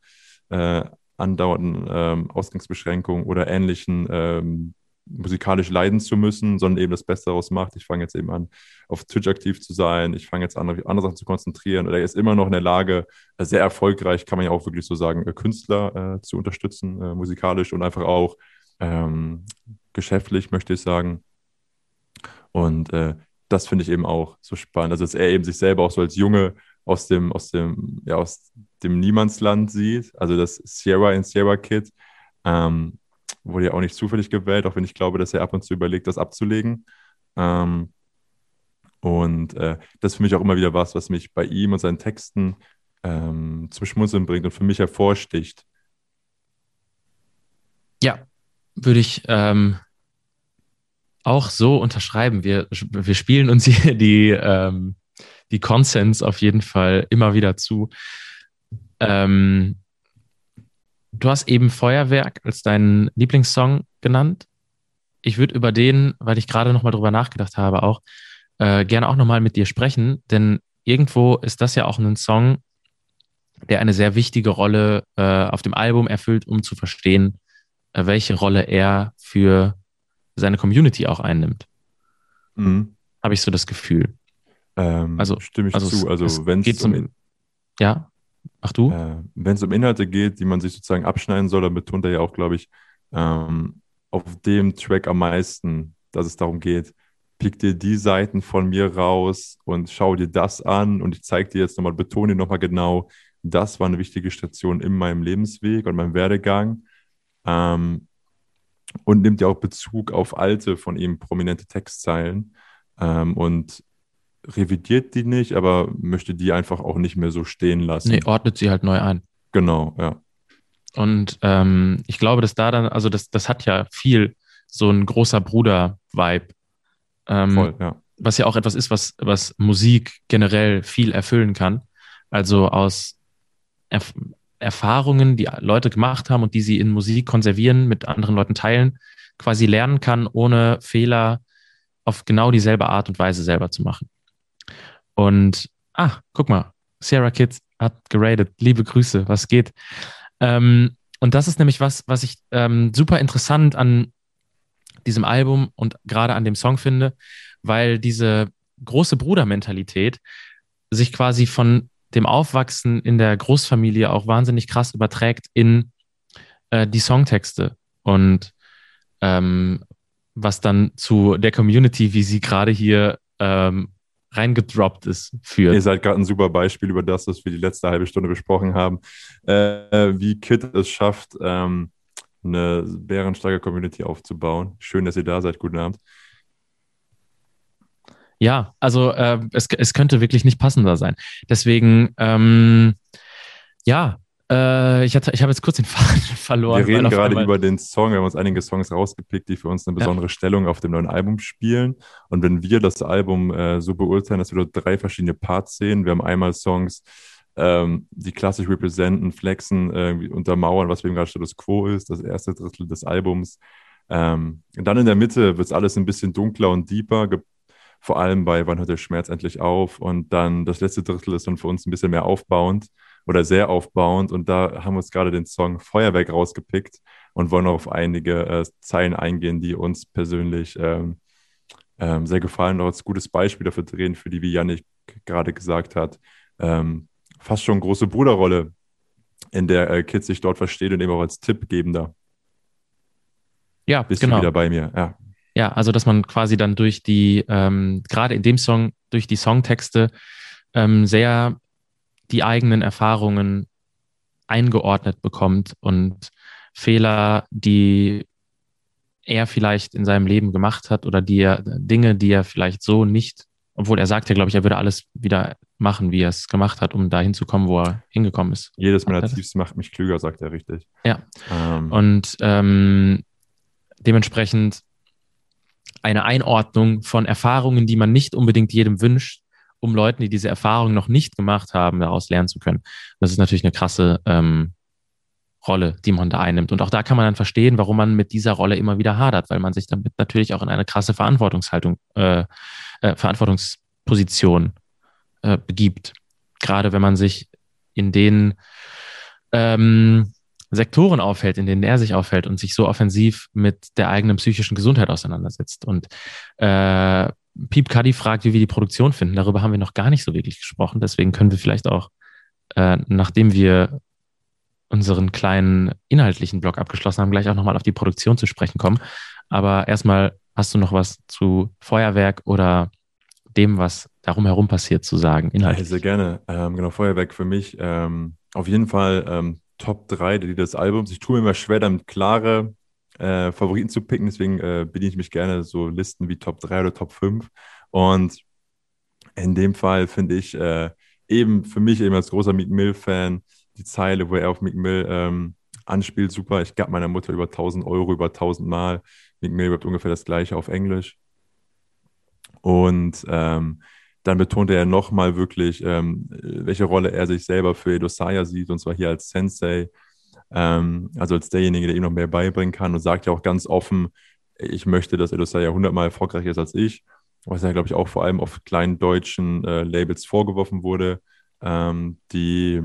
äh, andauernden ähm, Ausgangsbeschränkungen oder ähnlichen ähm, musikalisch leiden zu müssen, sondern eben das Beste daraus macht. Ich fange jetzt eben an, auf Twitch aktiv zu sein. Ich fange jetzt an, andere Sachen zu konzentrieren. Oder er ist immer noch in der Lage, sehr erfolgreich, kann man ja auch wirklich so sagen, äh, Künstler äh, zu unterstützen, äh, musikalisch und einfach auch ähm, geschäftlich, möchte ich sagen. Und äh, das finde ich eben auch so spannend. Also, dass er eben sich selber auch so als Junge aus dem, aus dem, ja, aus dem Niemandsland sieht. Also das Sierra in Sierra Kid ähm, wurde ja auch nicht zufällig gewählt, auch wenn ich glaube, dass er ab und zu überlegt, das abzulegen. Ähm, und äh, das ist für mich auch immer wieder was, was mich bei ihm und seinen Texten ähm, zum Schmunzeln bringt und für mich hervorsticht. Ja, würde ich ähm, auch so unterschreiben. Wir, wir spielen uns hier *laughs* die, ähm, die Consens auf jeden Fall immer wieder zu. Ähm, du hast eben Feuerwerk als deinen Lieblingssong genannt. Ich würde über den, weil ich gerade nochmal drüber nachgedacht habe, auch äh, gerne auch nochmal mit dir sprechen, denn irgendwo ist das ja auch ein Song, der eine sehr wichtige Rolle äh, auf dem Album erfüllt, um zu verstehen, äh, welche Rolle er für seine Community auch einnimmt. Mhm. Habe ich so das Gefühl. Ähm, also stimme ich also zu. Also wenn es um, ja, ach du, äh, wenn es um Inhalte geht, die man sich sozusagen abschneiden soll, dann betont er ja auch, glaube ich, ähm, auf dem Track am meisten, dass es darum geht, pick dir die Seiten von mir raus und schau dir das an und ich zeige dir jetzt nochmal, betone dir nochmal genau, das war eine wichtige Station in meinem Lebensweg und meinem Werdegang. Ähm, und nimmt ja auch Bezug auf alte von ihm prominente Textzeilen. Ähm, und revidiert die nicht, aber möchte die einfach auch nicht mehr so stehen lassen. Nee, ordnet sie halt neu ein. Genau, ja. Und ähm, ich glaube, dass da dann, also das, das hat ja viel so ein großer Bruder-Vibe. Ähm, Voll, ja. Was ja auch etwas ist, was, was Musik generell viel erfüllen kann. Also aus Erf Erfahrungen, die Leute gemacht haben und die sie in Musik konservieren, mit anderen Leuten teilen, quasi lernen kann, ohne Fehler auf genau dieselbe Art und Weise selber zu machen. Und, ah, guck mal, Sarah Kids hat geradet. Liebe Grüße, was geht? Ähm, und das ist nämlich was, was ich ähm, super interessant an diesem Album und gerade an dem Song finde, weil diese große Brudermentalität sich quasi von dem Aufwachsen in der Großfamilie auch wahnsinnig krass überträgt in äh, die Songtexte und ähm, was dann zu der Community, wie sie gerade hier ähm, reingedroppt ist, führt. Ihr seid gerade ein super Beispiel über das, was wir die letzte halbe Stunde besprochen haben, äh, wie Kit es schafft, ähm, eine bärenstarke Community aufzubauen. Schön, dass ihr da seid. Guten Abend. Ja, also äh, es, es könnte wirklich nicht passender sein. Deswegen, ähm, ja, äh, ich, hatte, ich habe jetzt kurz den *laughs* Faden verloren. Wir reden gerade über den Song. Wir haben uns einige Songs rausgepickt, die für uns eine besondere ja. Stellung auf dem neuen Album spielen. Und wenn wir das Album äh, so beurteilen, dass wir dort drei verschiedene Parts sehen, wir haben einmal Songs, ähm, die klassisch representen, flexen, äh, untermauern, was wir eben gerade Status Quo ist, das erste Drittel des Albums. Ähm, und dann in der Mitte wird es alles ein bisschen dunkler und deeper, vor allem bei Wann hört der Schmerz endlich auf? Und dann das letzte Drittel ist dann für uns ein bisschen mehr aufbauend oder sehr aufbauend. Und da haben wir uns gerade den Song Feuerwerk rausgepickt und wollen auf einige äh, Zeilen eingehen, die uns persönlich ähm, ähm, sehr gefallen. Auch als gutes Beispiel dafür drehen, für die, wie Yannick gerade gesagt hat, ähm, fast schon große Bruderrolle, in der äh, Kids sich dort versteht und eben auch als Tippgebender. Ja, Bist genau. du wieder bei mir? Ja. Ja, also dass man quasi dann durch die, ähm, gerade in dem Song, durch die Songtexte ähm, sehr die eigenen Erfahrungen eingeordnet bekommt und Fehler, die er vielleicht in seinem Leben gemacht hat oder die er, Dinge, die er vielleicht so nicht, obwohl er sagt ja, glaube ich, er würde alles wieder machen, wie er es gemacht hat, um dahin zu kommen, wo er hingekommen ist. Jedes meiner Tiefs macht mich klüger, sagt er richtig. Ja. Ähm. Und ähm, dementsprechend eine Einordnung von Erfahrungen, die man nicht unbedingt jedem wünscht, um Leuten, die diese Erfahrung noch nicht gemacht haben, daraus lernen zu können. Das ist natürlich eine krasse ähm, Rolle, die man da einnimmt. Und auch da kann man dann verstehen, warum man mit dieser Rolle immer wieder hadert, weil man sich damit natürlich auch in eine krasse Verantwortungshaltung, äh, äh, Verantwortungsposition äh, begibt. Gerade wenn man sich in den ähm, Sektoren aufhält, in denen er sich aufhält und sich so offensiv mit der eigenen psychischen Gesundheit auseinandersetzt. Und äh, Piep Cuddy fragt, wie wir die Produktion finden. Darüber haben wir noch gar nicht so wirklich gesprochen. Deswegen können wir vielleicht auch, äh, nachdem wir unseren kleinen inhaltlichen Blog abgeschlossen haben, gleich auch nochmal auf die Produktion zu sprechen kommen. Aber erstmal hast du noch was zu Feuerwerk oder dem, was darum herum passiert, zu sagen? Inhaltlich. Sehr gerne. Ähm, genau, Feuerwerk für mich ähm, auf jeden Fall ähm, Top 3 der Lieder des Albums. Ich tue mir immer schwer, damit klare äh, Favoriten zu picken, deswegen äh, bediene ich mich gerne so Listen wie Top 3 oder Top 5. Und in dem Fall finde ich äh, eben für mich eben als großer Meek Mill-Fan die Zeile, wo er auf Meek Mill ähm, anspielt, super. Ich gab meiner Mutter über 1000 Euro, über 1000 Mal. Meek Mill wird ungefähr das gleiche auf Englisch. Und ähm, dann betonte er nochmal wirklich, ähm, welche Rolle er sich selber für Edosaya sieht, und zwar hier als Sensei, ähm, also als derjenige, der ihm noch mehr beibringen kann und sagt ja auch ganz offen, ich möchte, dass Edosaya hundertmal erfolgreicher ist als ich, was ja, glaube ich, auch vor allem auf kleinen deutschen äh, Labels vorgeworfen wurde, ähm, die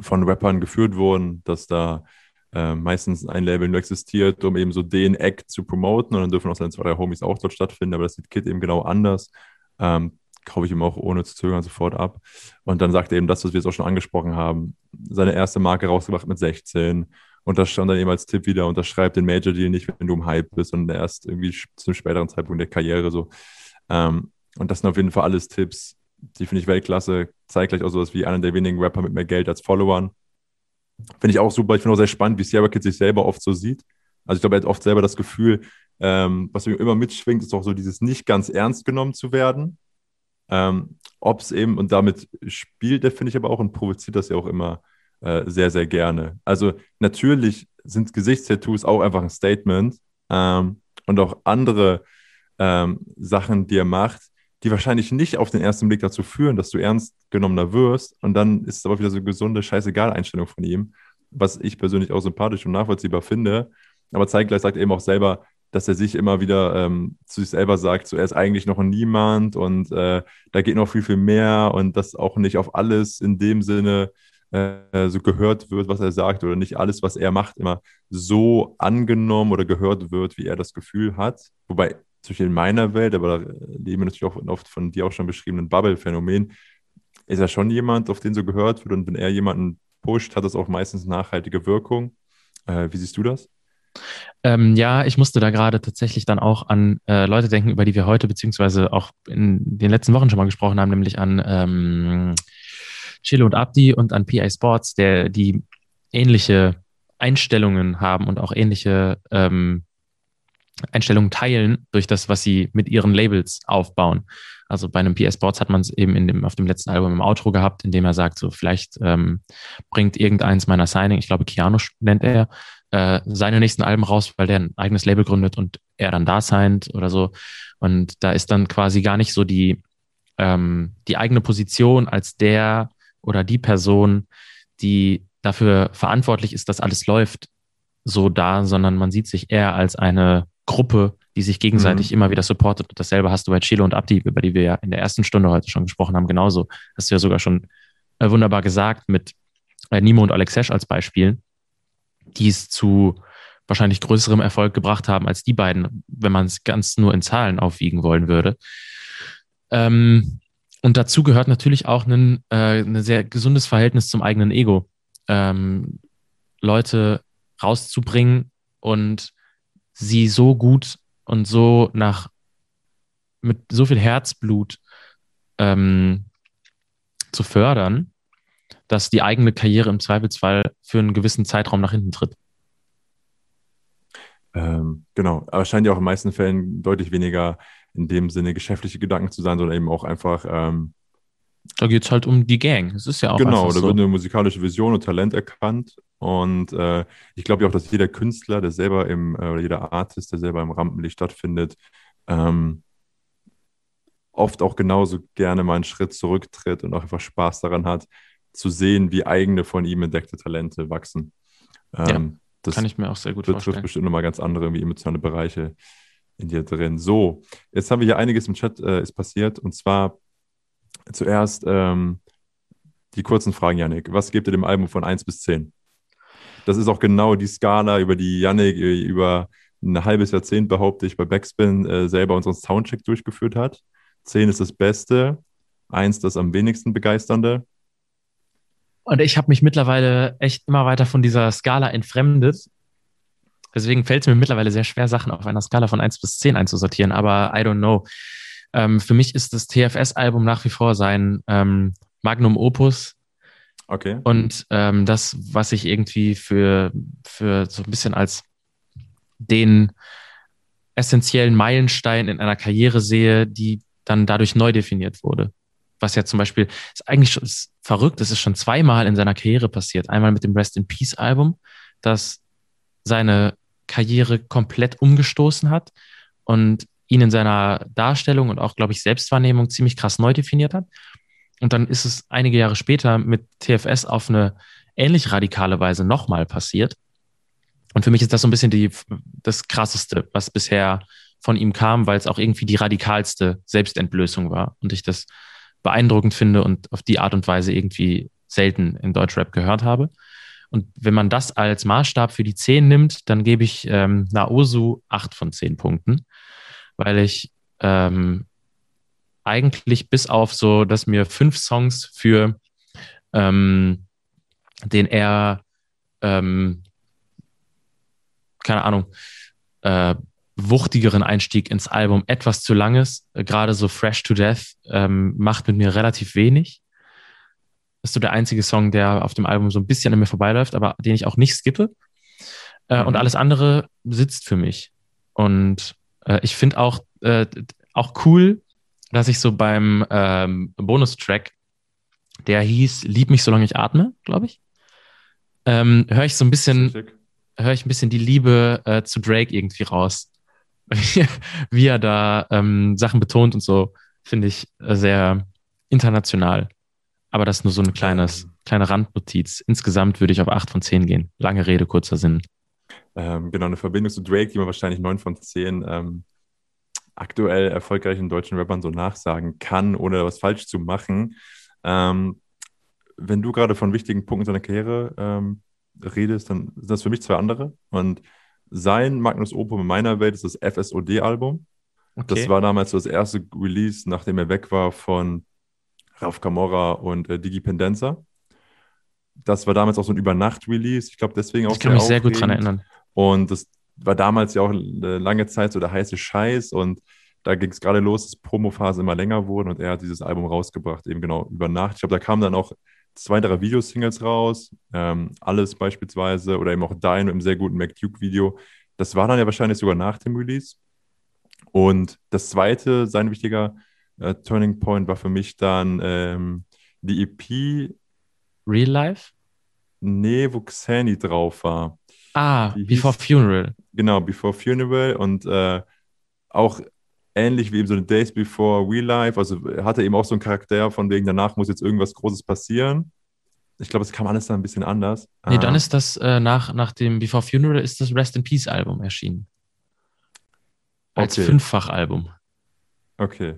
von Rappern geführt wurden, dass da äh, meistens ein Label nur existiert, um eben so den Act zu promoten und dann dürfen auch seine zwei, drei Homies auch dort stattfinden, aber das sieht Kid eben genau anders. Ähm, kaufe ich ihm auch ohne zu zögern sofort ab. Und dann sagt er eben das, was wir jetzt auch schon angesprochen haben. Seine erste Marke rausgebracht mit 16. Und das stand dann eben als Tipp wieder, unterschreibt den Major Deal nicht, wenn du im Hype bist, sondern erst irgendwie zu einem späteren Zeitpunkt der Karriere so. Ähm, und das sind auf jeden Fall alles Tipps, die finde ich Weltklasse. Zeigt gleich auch sowas wie einer der wenigen Rapper mit mehr Geld als Followern. Finde ich auch super. Ich finde auch sehr spannend, wie Sierra Kid sich selber oft so sieht. Also ich glaube, er hat oft selber das Gefühl, ähm, was mir immer mitschwingt, ist auch so dieses nicht ganz ernst genommen zu werden. Ähm, Ob es eben, und damit spielt er, finde ich aber auch und provoziert das ja auch immer äh, sehr, sehr gerne. Also natürlich sind Gesichtstattoos auch einfach ein Statement ähm, und auch andere ähm, Sachen, die er macht, die wahrscheinlich nicht auf den ersten Blick dazu führen, dass du ernst genommener wirst. Und dann ist es aber wieder so eine gesunde Scheißegal-Einstellung von ihm, was ich persönlich auch sympathisch und nachvollziehbar finde. Aber zeitgleich sagt er eben auch selber, dass er sich immer wieder ähm, zu sich selber sagt, so er ist eigentlich noch Niemand und äh, da geht noch viel, viel mehr und dass auch nicht auf alles in dem Sinne äh, so gehört wird, was er sagt oder nicht alles, was er macht, immer so angenommen oder gehört wird, wie er das Gefühl hat. Wobei zwischen in meiner Welt, aber da leben wir natürlich auch oft von dir auch schon beschriebenen Bubble-Phänomen, ist er schon jemand, auf den so gehört wird und wenn er jemanden pusht, hat das auch meistens nachhaltige Wirkung. Äh, wie siehst du das? Ähm, ja, ich musste da gerade tatsächlich dann auch an äh, Leute denken, über die wir heute beziehungsweise auch in den letzten Wochen schon mal gesprochen haben, nämlich an ähm, Chile und Abdi und an PA Sports, der die ähnliche Einstellungen haben und auch ähnliche ähm, Einstellungen teilen durch das, was sie mit ihren Labels aufbauen. Also bei einem PS Sports hat man es eben in dem, auf dem letzten Album im Outro gehabt, in dem er sagt, so vielleicht ähm, bringt irgendeins meiner Signing, ich glaube Keanu nennt er, äh, seine nächsten Alben raus, weil der ein eigenes Label gründet und er dann da signed oder so. Und da ist dann quasi gar nicht so die, ähm, die eigene Position als der oder die Person, die dafür verantwortlich ist, dass alles läuft, so da, sondern man sieht sich eher als eine Gruppe, die sich gegenseitig mhm. immer wieder supportet. Und dasselbe hast du bei Chile und Abdi, über die wir ja in der ersten Stunde heute schon gesprochen haben, genauso. Hast du ja sogar schon äh, wunderbar gesagt mit äh, Nimo und Alexesh als Beispielen, die es zu wahrscheinlich größerem Erfolg gebracht haben als die beiden, wenn man es ganz nur in Zahlen aufwiegen wollen würde. Ähm, und dazu gehört natürlich auch ein, äh, ein sehr gesundes Verhältnis zum eigenen Ego. Ähm, Leute rauszubringen und sie so gut und so nach mit so viel Herzblut ähm, zu fördern, dass die eigene Karriere im Zweifelsfall für einen gewissen Zeitraum nach hinten tritt. Ähm, genau, aber es scheint ja auch in den meisten Fällen deutlich weniger in dem Sinne geschäftliche Gedanken zu sein, sondern eben auch einfach ähm, Da geht es halt um die Gang. Es ist ja auch Genau, da so. wird eine musikalische Vision und Talent erkannt. Und äh, ich glaube ja auch, dass jeder Künstler, der selber im, äh, oder jeder Artist, der selber im Rampenlicht stattfindet, ähm, oft auch genauso gerne mal einen Schritt zurücktritt und auch einfach Spaß daran hat, zu sehen, wie eigene von ihm entdeckte Talente wachsen. Ähm, das Kann ich mir auch sehr gut betrifft vorstellen. bestimmt nochmal ganz andere, wie emotionale Bereiche in dir drin. So, jetzt haben wir hier einiges im Chat äh, ist passiert und zwar zuerst ähm, die kurzen Fragen, Yannick. Was gebt ihr dem Album von 1 bis 10? Das ist auch genau die Skala, über die Yannick äh, über ein halbes Jahrzehnt, behaupte ich, bei Backspin äh, selber unseren Soundcheck durchgeführt hat. 10 ist das Beste, 1 das am wenigsten begeisternde. Und ich habe mich mittlerweile echt immer weiter von dieser Skala entfremdet. Deswegen fällt es mir mittlerweile sehr schwer, Sachen auf einer Skala von 1 bis 10 einzusortieren. Aber I don't know. Ähm, für mich ist das TFS-Album nach wie vor sein ähm, Magnum Opus Okay. und ähm, das, was ich irgendwie für, für so ein bisschen als den essentiellen Meilenstein in einer Karriere sehe, die dann dadurch neu definiert wurde. Was ja zum Beispiel ist eigentlich schon ist verrückt, es ist schon zweimal in seiner Karriere passiert. Einmal mit dem Rest in Peace Album, das seine Karriere komplett umgestoßen hat und ihn in seiner Darstellung und auch, glaube ich, Selbstwahrnehmung ziemlich krass neu definiert hat. Und dann ist es einige Jahre später mit TFS auf eine ähnlich radikale Weise nochmal passiert. Und für mich ist das so ein bisschen die, das Krasseste, was bisher von ihm kam, weil es auch irgendwie die radikalste Selbstentblößung war. Und ich das beeindruckend finde und auf die Art und Weise irgendwie selten in Deutschrap gehört habe. Und wenn man das als Maßstab für die 10 nimmt, dann gebe ich ähm, Naosu 8 von 10 Punkten, weil ich ähm, eigentlich bis auf so, dass mir fünf Songs für ähm, den eher, ähm, keine Ahnung, äh, wuchtigeren Einstieg ins Album etwas zu lang ist. Äh, Gerade so Fresh to Death ähm, macht mit mir relativ wenig. ist so der einzige Song, der auf dem Album so ein bisschen an mir vorbeiläuft, aber den ich auch nicht skippe. Äh, Mhm. Und alles andere sitzt für mich. Und äh, ich finde auch, äh, auch cool, dass ich so beim ähm, Bonustrack, der hieß Lieb mich, solange ich atme, glaube ich, ähm, höre ich so ein bisschen höre ich ein bisschen die Liebe äh, zu Drake irgendwie raus. *laughs* Wie, er da ähm, Sachen betont und so, finde ich äh, sehr international. Aber das ist nur so ein kleines, kleine Randnotiz. Insgesamt würde ich auf 8 von 10 gehen. Lange Rede, kurzer Sinn. Ähm, genau, eine Verbindung zu Drake, die man wahrscheinlich 9 von 10 ähm, aktuell erfolgreichen deutschen Rappern so nachsagen kann, ohne was falsch zu machen. Ähm, wenn du gerade von wichtigen Punkten seiner Karriere ähm, redest, dann sind das für mich zwei andere. Und sein Magnus Opum in meiner Welt ist das FSOD-Album. Das war damals so das erste Release, nachdem er weg war von Raf Camorra und äh, Digi Pendenza. Das war damals auch so ein Übernacht-Release. Ich glaube, deswegen auch ich kann mich sehr gut dran aufregend. erinnern. Und das war damals ja auch eine lange Zeit so der heiße Scheiß und da ging es gerade los, dass Promophase immer länger wurden und er hat dieses Album rausgebracht, eben genau über Nacht. Ich glaube, da kamen dann auch zwei, drei Videosingles raus, ähm, alles beispielsweise oder eben auch Dein mit einem sehr guten Mac Duke-Video. Das war dann ja wahrscheinlich sogar nach dem Release. Und das zweite, sein wichtiger äh, Turning Point war für mich dann ähm, die EP, Real Life? nee, wo Xani drauf war. Ah, Die Before hieß- Funeral. Genau, Before Funeral und äh, auch ähnlich wie eben so eine Days Before Real Life. Also er hatte eben auch so einen Charakter von wegen, danach muss jetzt irgendwas Großes passieren. Ich glaube, es kam alles dann ein bisschen anders. Nee, dann Ähm, ist das äh, nach, nach dem Before Funeral ist das Rest in Peace Album erschienen. Als Okay. Fünffach-Album. Okay.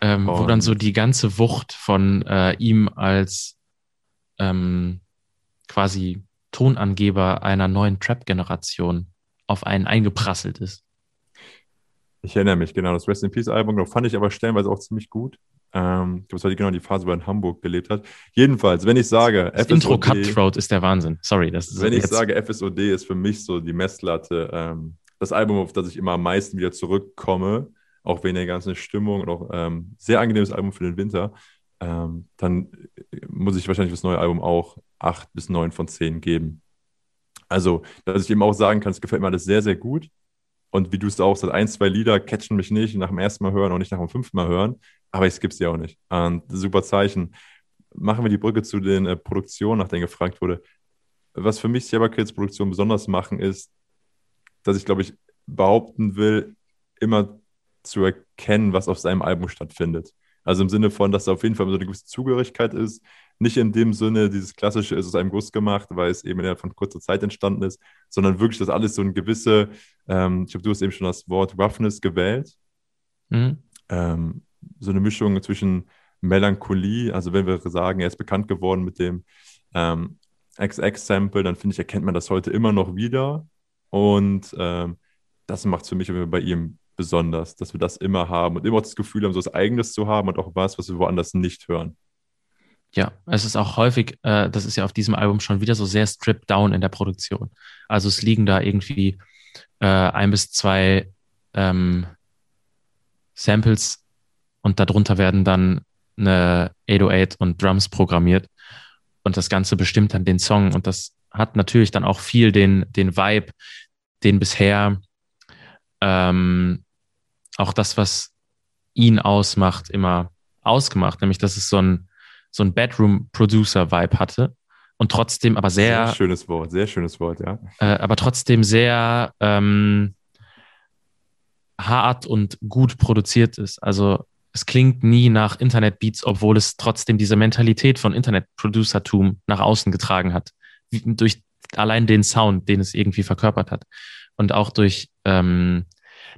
ähm, wo dann so die ganze Wucht von äh, ihm als ähm, quasi Tonangeber einer neuen Trap-Generation auf einen eingeprasselt ist. Ich erinnere mich, genau. Das Rest in Peace Album genau, fand ich aber stellenweise auch ziemlich gut. Ähm, ich glaube, es war die, genau die Phase, wo er in Hamburg gelebt hat. Jedenfalls, wenn ich sage, Das Intro Cutthroat ist der Wahnsinn. Sorry, das ist Wenn ich sage, FSOD ist für mich so die Messlatte, ähm, das Album, auf das ich immer am meisten wieder zurückkomme, auch wegen der ganzen Stimmung und auch ähm, sehr angenehmes Album für den Winter, ähm, dann muss ich wahrscheinlich fürs neue Album auch 8 bis 9 von 10 geben. Also, dass ich eben auch sagen kann, es gefällt mir alles sehr, sehr gut. Und wie du es auch sagst, ein, zwei Lieder catchen mich nicht nach dem ersten Mal hören und nicht nach dem fünften Mal hören, aber ich skippe sie auch nicht. Und super Zeichen. Machen wir die Brücke zu den äh, Produktionen, nach denen gefragt wurde. Was für mich Sierra Kids Produktionen besonders machen, ist, dass ich, glaube ich, behaupten will, immer zu erkennen, was auf seinem Album stattfindet. Also im Sinne von, dass da auf jeden Fall so eine gewisse Zugehörigkeit ist. Nicht in dem Sinne, dieses klassische ist aus einem Guss gemacht, weil es eben innerhalb von kurzer Zeit entstanden ist, sondern wirklich, dass alles so ein gewisse, ähm, ich glaube, du hast eben schon das Wort Roughness gewählt. Mhm. Ähm, so eine Mischung zwischen Melancholie, also wenn wir sagen, er ist bekannt geworden mit dem ähm, XX-Sample, dann finde ich, erkennt man das heute immer noch wieder. Und ähm, das macht es für mich bei ihm besonders, dass wir das immer haben und immer das Gefühl haben, so was Eigenes zu haben und auch was, was wir woanders nicht hören. Ja, es ist auch häufig, äh, das ist ja auf diesem Album schon wieder so sehr stripped down in der Produktion. Also es liegen da irgendwie äh, ein bis zwei ähm, Samples und darunter werden dann eine 808 und Drums programmiert. Und das Ganze bestimmt dann den Song. Und das hat natürlich dann auch viel den, den Vibe, den bisher ähm, auch das, was ihn ausmacht, immer ausgemacht, nämlich dass es so ein, so ein Bedroom-Producer-Vibe hatte und trotzdem aber sehr. Sehr schönes Wort, sehr schönes Wort, ja. Äh, aber trotzdem sehr ähm, hart und gut produziert ist. Also es klingt nie nach Internet-Beats, obwohl es trotzdem diese Mentalität von Internet-Producertum nach außen getragen hat. Wie, durch allein den Sound, den es irgendwie verkörpert hat. Und auch durch ähm,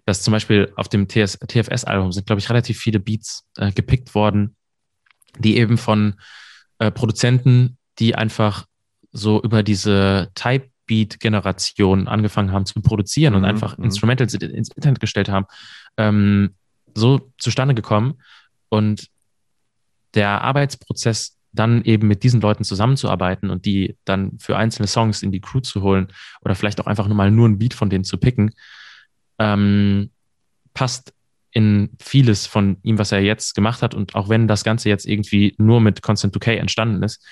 dass zum Beispiel auf dem TFS-Album sind, glaube ich, relativ viele Beats äh, gepickt worden, die eben von äh, Produzenten, die einfach so über diese Type-Beat-Generation angefangen haben zu produzieren mhm, und einfach mhm. Instrumentals ins Internet gestellt haben, ähm, so zustande gekommen. Und der Arbeitsprozess dann eben mit diesen Leuten zusammenzuarbeiten und die dann für einzelne Songs in die Crew zu holen oder vielleicht auch einfach nur mal nur ein Beat von denen zu picken, ähm, passt in vieles von ihm, was er jetzt gemacht hat. Und auch wenn das Ganze jetzt irgendwie nur mit Constant 2K entstanden ist,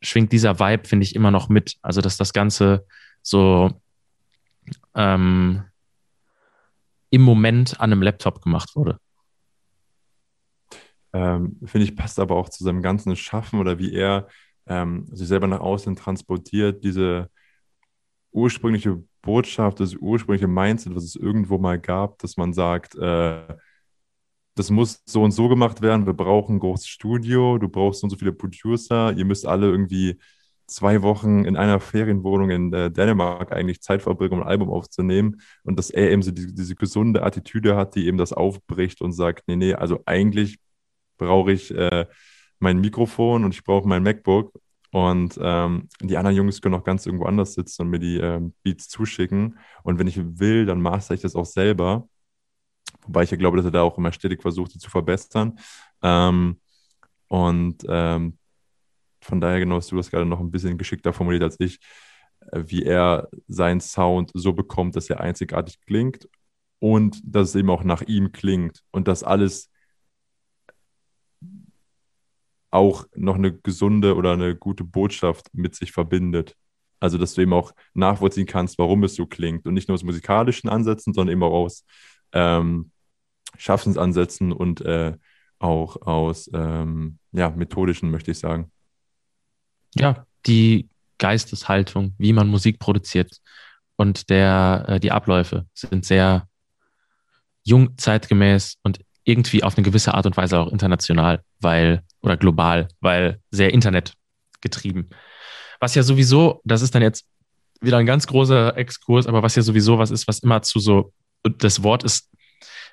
schwingt dieser Vibe, finde ich, immer noch mit. Also, dass das Ganze so ähm, im Moment an einem Laptop gemacht wurde. Ähm, finde ich, passt aber auch zu seinem ganzen Schaffen oder wie er ähm, sich selber nach außen transportiert, diese ursprüngliche Botschaft, das ursprüngliche Mindset, was es irgendwo mal gab, dass man sagt, äh, das muss so und so gemacht werden, wir brauchen ein großes Studio, du brauchst so und so viele Producer, ihr müsst alle irgendwie zwei Wochen in einer Ferienwohnung in äh, Dänemark eigentlich Zeit verbringen, um ein Album aufzunehmen. Und dass er eben so die, diese gesunde Attitüde hat, die eben das aufbricht und sagt, nee, nee, also eigentlich brauche ich äh, mein Mikrofon und ich brauche mein MacBook und ähm, die anderen Jungs können auch ganz irgendwo anders sitzen und mir die ähm, Beats zuschicken. Und wenn ich will, dann master ich das auch selber. Wobei ich ja glaube, dass er da auch immer stetig versucht, sie zu verbessern. Ähm, und ähm, von daher genau hast du das gerade noch ein bisschen geschickter formuliert als ich, äh, wie er seinen Sound so bekommt, dass er einzigartig klingt und dass es eben auch nach ihm klingt und dass alles auch noch eine gesunde oder eine gute Botschaft mit sich verbindet. Also, dass du eben auch nachvollziehen kannst, warum es so klingt. Und nicht nur aus musikalischen Ansätzen, sondern eben auch aus ähm, Schaffensansätzen und äh, auch aus ähm, ja, methodischen, möchte ich sagen. Ja, die Geisteshaltung, wie man Musik produziert und der, äh, die Abläufe sind sehr jung, zeitgemäß und irgendwie auf eine gewisse Art und Weise auch international, weil oder global, weil sehr internetgetrieben. Was ja sowieso, das ist dann jetzt wieder ein ganz großer Exkurs, aber was ja sowieso was ist, was immer zu so, das Wort ist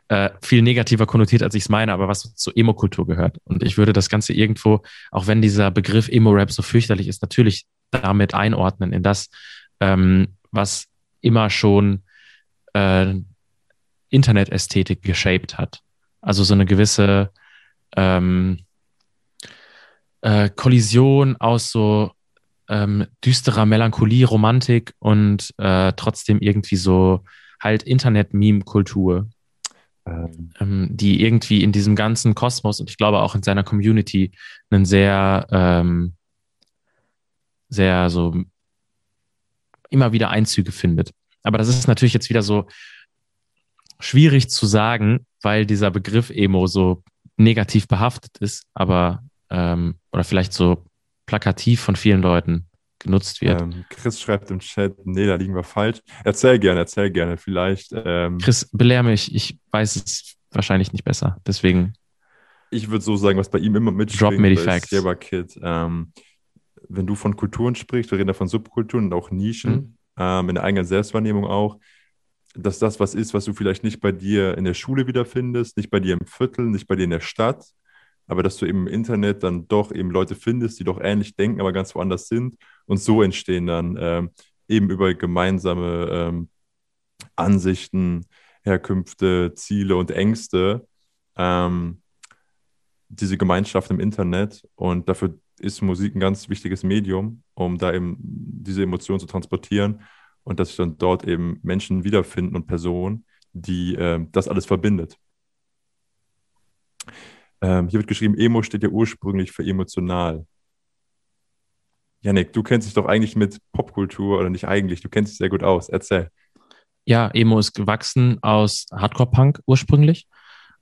äh, viel negativer konnotiert, als ich es meine, aber was zur Emo-Kultur gehört. Und ich würde das Ganze irgendwo, auch wenn dieser Begriff Emo-Rap so fürchterlich ist, natürlich damit einordnen in das, ähm, was immer schon äh, Internet-Ästhetik geshaped hat. Also so eine gewisse ähm, äh, Kollision aus so ähm, düsterer Melancholie, Romantik und äh, trotzdem irgendwie so halt Internet-Meme-Kultur, ähm. ähm. die irgendwie in diesem ganzen Kosmos und ich glaube auch in seiner Community einen sehr, ähm, sehr so immer wieder Einzüge findet. Aber das ist natürlich jetzt wieder so schwierig zu sagen, weil dieser Begriff Emo so negativ behaftet ist, aber ähm, oder vielleicht so plakativ von vielen Leuten genutzt wird. Ähm, Chris schreibt im Chat, nee, da liegen wir falsch. Erzähl gerne, erzähl gerne, vielleicht. Ähm, Chris, belehr mich, ich weiß es wahrscheinlich nicht besser, deswegen. Ich würde so sagen, was bei ihm immer mitschwingt, Drop me the facts. Kid, ähm, wenn du von Kulturen sprichst, wir reden da von Subkulturen und auch Nischen, Mhm. ähm, in der eigenen Selbstwahrnehmung auch, dass das was ist, was du vielleicht nicht bei dir in der Schule wiederfindest, nicht bei dir im Viertel, nicht bei dir in der Stadt, aber dass du eben im Internet dann doch eben Leute findest, die doch ähnlich denken, aber ganz woanders sind. Und so entstehen dann ähm, eben über gemeinsame ähm, Ansichten, Herkünfte, Ziele und Ängste ähm, diese Gemeinschaft im Internet. Und dafür ist Musik ein ganz wichtiges Medium, um da eben diese Emotionen zu transportieren und dass sich dann dort eben Menschen wiederfinden und Personen, die ähm, das alles verbindet. Ähm, hier wird geschrieben, Emo steht ja ursprünglich für emotional. Janik, du kennst dich doch eigentlich mit Popkultur oder nicht eigentlich, du kennst dich sehr gut aus. Erzähl. Ja, Emo ist gewachsen aus Hardcore-Punk ursprünglich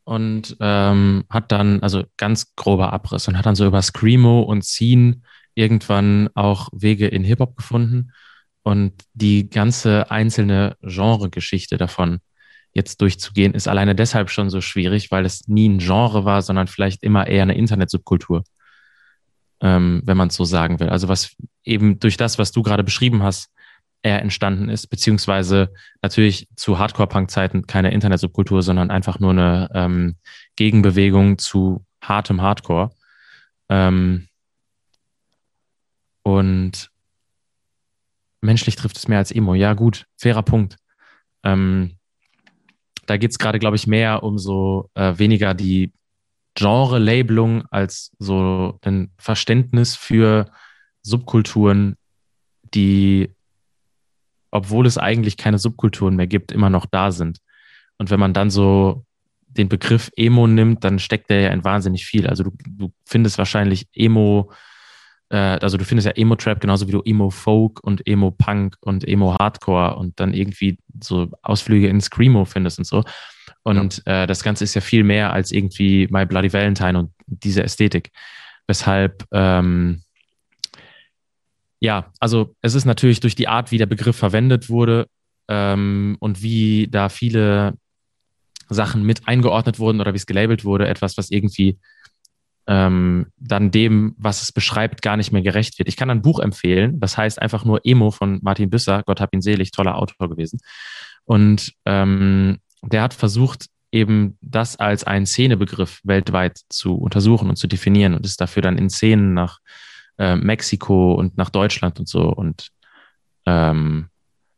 und ähm, hat dann, also ganz grober Abriss, und hat dann so über Screamo und Scene irgendwann auch Wege in Hip-Hop gefunden und die ganze einzelne Genregeschichte davon jetzt durchzugehen, ist alleine deshalb schon so schwierig, weil es nie ein Genre war, sondern vielleicht immer eher eine Internetsubkultur, ähm, wenn man es so sagen will. Also was eben durch das, was du gerade beschrieben hast, eher entstanden ist, beziehungsweise natürlich zu Hardcore-Punk-Zeiten keine Internetsubkultur, sondern einfach nur eine ähm, Gegenbewegung zu hartem Hardcore. Ähm, und menschlich trifft es mehr als Emo. Ja, gut, fairer Punkt. Ähm, da geht es gerade, glaube ich, mehr um so äh, weniger die Genre-Labelung als so ein Verständnis für Subkulturen, die, obwohl es eigentlich keine Subkulturen mehr gibt, immer noch da sind. Und wenn man dann so den Begriff Emo nimmt, dann steckt der ja in wahnsinnig viel. Also du, du findest wahrscheinlich Emo, äh, also du findest ja Emo-Trap genauso wie du Emo-Folk und Emo-Punk und Emo-Hardcore und dann irgendwie so Ausflüge in Screamo findest und so. Und äh, das Ganze ist ja viel mehr als irgendwie My Bloody Valentine und diese Ästhetik. Weshalb, ähm, ja, also es ist natürlich durch die Art, wie der Begriff verwendet wurde ähm, und wie da viele Sachen mit eingeordnet wurden oder wie es gelabelt wurde, etwas, was irgendwie ähm, dann dem, was es beschreibt, gar nicht mehr gerecht wird. Ich kann ein Buch empfehlen, das heißt einfach nur Emo von Martin Büsser, Gott hab ihn selig, toller Autor gewesen. Und ähm, der hat versucht, eben das als einen Szenebegriff weltweit zu untersuchen und zu definieren und ist dafür dann in Szenen nach äh, Mexiko und nach Deutschland und so und ähm,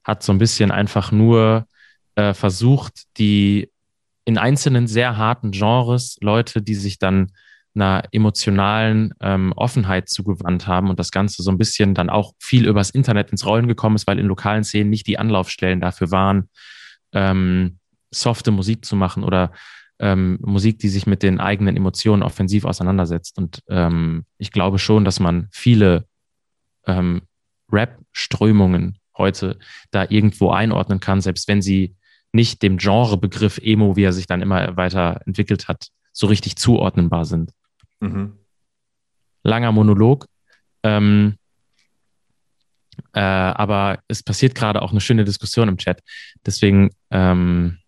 hat so ein bisschen einfach nur äh, versucht, die in einzelnen sehr harten Genres Leute, die sich dann einer emotionalen ähm, Offenheit zugewandt haben und das Ganze so ein bisschen dann auch viel übers Internet ins Rollen gekommen ist, weil in lokalen Szenen nicht die Anlaufstellen dafür waren, ähm, softe Musik zu machen oder ähm, Musik, die sich mit den eigenen Emotionen offensiv auseinandersetzt. Und ähm, ich glaube schon, dass man viele ähm, Rap-Strömungen heute da irgendwo einordnen kann, selbst wenn sie nicht dem Genrebegriff Emo, wie er sich dann immer weiter entwickelt hat, so richtig zuordnenbar sind. Mhm. Langer Monolog. Ähm, äh, aber es passiert gerade auch eine schöne Diskussion im Chat. Deswegen, ähm,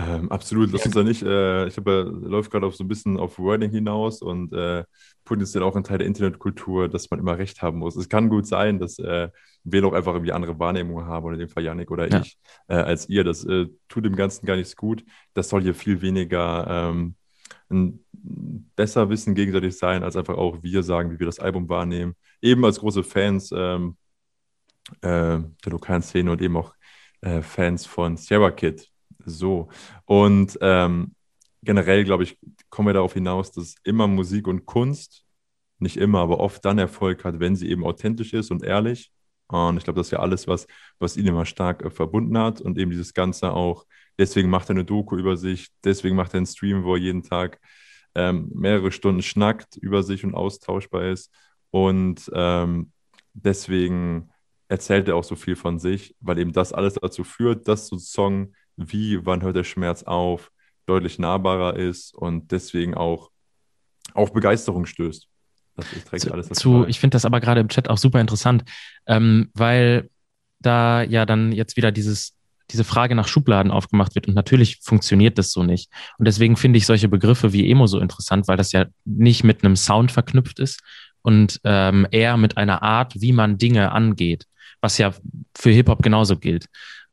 Ähm, absolut, lass uns da nicht, äh, ich glaube, er läuft gerade auf so ein bisschen auf Wording hinaus und äh, potenziell auch ein Teil der Internetkultur, dass man immer recht haben muss. Es kann gut sein, dass äh, wir doch einfach irgendwie andere Wahrnehmungen haben, oder in dem Fall Yannick oder Ja. ich, äh, als ihr. Das äh, tut dem Ganzen gar nichts gut. Das soll hier viel weniger ähm, ein besser Wissen gegenseitig sein, als einfach auch wir sagen, wie wir das Album wahrnehmen. Eben als große Fans ähm, äh, der lokalen Szene und eben auch äh, Fans von Sierra Kid. So. Und ähm, generell, glaube ich, kommen wir darauf hinaus, dass immer Musik und Kunst, nicht immer, aber oft dann Erfolg hat, wenn sie eben authentisch ist und ehrlich. Und ich glaube, das ist ja alles, was, was ihn immer stark äh, verbunden hat und eben dieses Ganze auch, deswegen macht er eine Doku über sich, deswegen macht er einen Stream, wo er jeden Tag ähm, mehrere Stunden schnackt über sich und austauschbar ist. Und ähm, deswegen erzählt er auch so viel von sich, weil eben das alles dazu führt, dass so ein Song wie Wann hört der Schmerz auf deutlich nahbarer ist und deswegen auch auf Begeisterung stößt. Das ist direkt alles zu, ich finde das aber gerade im Chat auch super interessant, ähm, weil da ja dann jetzt wieder dieses, diese Frage nach Schubladen aufgemacht wird und natürlich funktioniert das so nicht. Und deswegen finde ich solche Begriffe wie Emo so interessant, weil das ja nicht mit einem Sound verknüpft ist und ähm, eher mit einer Art, wie man Dinge angeht, was ja für Hip-Hop genauso gilt.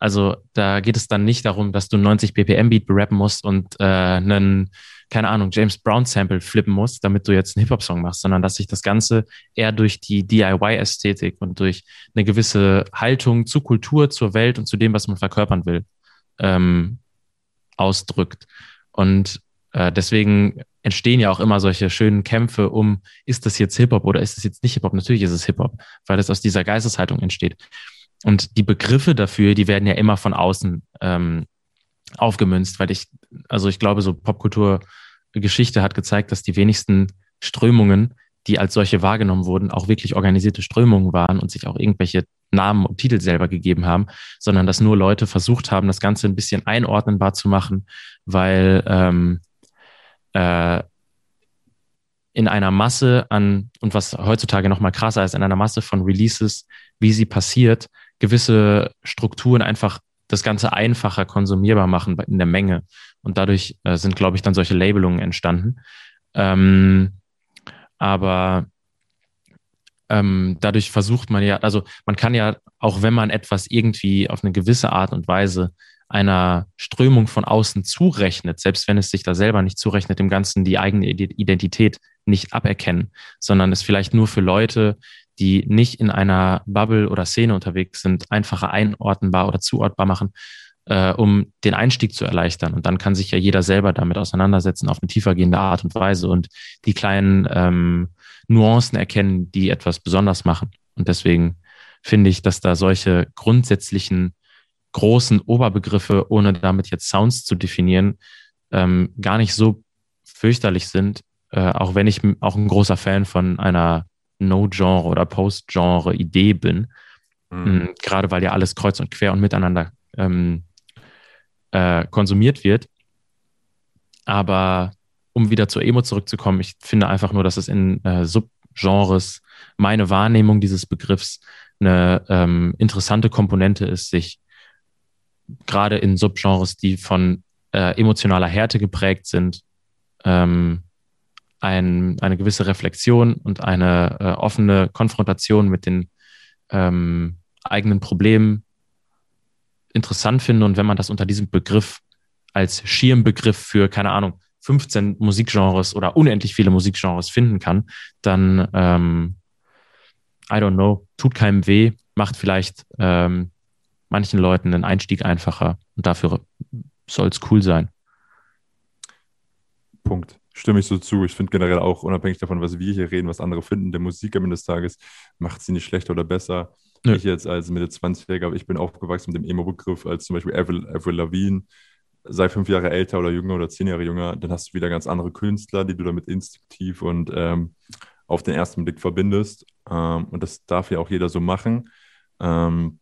Also da geht es dann nicht darum, dass du 90 BPM Beat berappen musst und äh, einen keine Ahnung, James Brown Sample flippen musst, damit du jetzt einen Hip-Hop-Song machst, sondern dass sich das Ganze eher durch die DIY-Ästhetik und durch eine gewisse Haltung zur Kultur, zur Welt und zu dem, was man verkörpern will, ähm, ausdrückt. Und äh, deswegen entstehen ja auch immer solche schönen Kämpfe um, ist das jetzt Hip-Hop oder ist das jetzt nicht Hip-Hop? Natürlich ist es Hip-Hop, weil es aus dieser Geisteshaltung entsteht. Und die Begriffe dafür, die werden ja immer von außen ähm, aufgemünzt, weil ich, also ich glaube, so Popkulturgeschichte hat gezeigt, dass die wenigsten Strömungen, die als solche wahrgenommen wurden, auch wirklich organisierte Strömungen waren und sich auch irgendwelche Namen und Titel selber gegeben haben, sondern dass nur Leute versucht haben, das Ganze ein bisschen einordnenbar zu machen, weil ähm, äh, in einer Masse an, und was heutzutage noch mal krasser ist, in einer Masse von Releases, wie sie passiert, gewisse Strukturen einfach das Ganze einfacher konsumierbar machen in der Menge. Und dadurch äh, sind, glaube ich, dann solche Labelungen entstanden. Ähm, aber ähm, dadurch versucht man ja, also man kann ja, auch wenn man etwas irgendwie auf eine gewisse Art und Weise einer Strömung von außen zurechnet, selbst wenn es sich da selber nicht zurechnet, im Ganzen die eigene Identität nicht aberkennen, sondern es vielleicht nur für Leute, die nicht in einer Bubble oder Szene unterwegs sind, einfacher einordnbar oder zuordbar machen, äh, um den Einstieg zu erleichtern. Und dann kann sich ja jeder selber damit auseinandersetzen auf eine tiefergehende Art und Weise und die kleinen ähm, Nuancen erkennen, die etwas besonders machen. Und deswegen finde ich, dass da solche grundsätzlichen großen Oberbegriffe, ohne damit jetzt Sounds zu definieren, ähm, gar nicht so fürchterlich sind, äh, auch wenn ich auch ein großer Fan von einer No-Genre oder Post-Genre-Idee bin. Mhm. Mm, gerade weil ja alles kreuz und quer und miteinander ähm, äh, konsumiert wird. Aber um wieder zur Emo zurückzukommen, ich finde einfach nur, dass es in äh, Subgenres meine Wahrnehmung dieses Begriffs eine ähm, interessante Komponente ist, sich gerade in Subgenres, die von äh, emotionaler Härte geprägt sind, ähm, ein, eine gewisse Reflexion und eine äh, offene Konfrontation mit den ähm, eigenen Problemen interessant finde. Und wenn man das unter diesem Begriff als Schirmbegriff für, keine Ahnung, 15 Musikgenres oder unendlich viele Musikgenres finden kann, dann, ähm, I don't know, tut keinem weh, macht vielleicht ähm, manchen Leuten den Einstieg einfacher und dafür soll es cool sein. Punkt stimme ich so zu. Ich finde generell auch, unabhängig davon, was wir hier reden, was andere finden, der Musik am Ende des Tages macht sie nicht schlechter oder besser. Ja. Ich jetzt als Mitte 20-Jähriger, ich bin aufgewachsen mit dem Emo-Begriff, als zum Beispiel Avril, Avril Lavigne, sei fünf Jahre älter oder jünger oder zehn Jahre jünger, dann hast du wieder ganz andere Künstler, die du damit instinktiv und ähm, auf den ersten Blick verbindest. Ähm, und das darf ja auch jeder so machen. Ähm,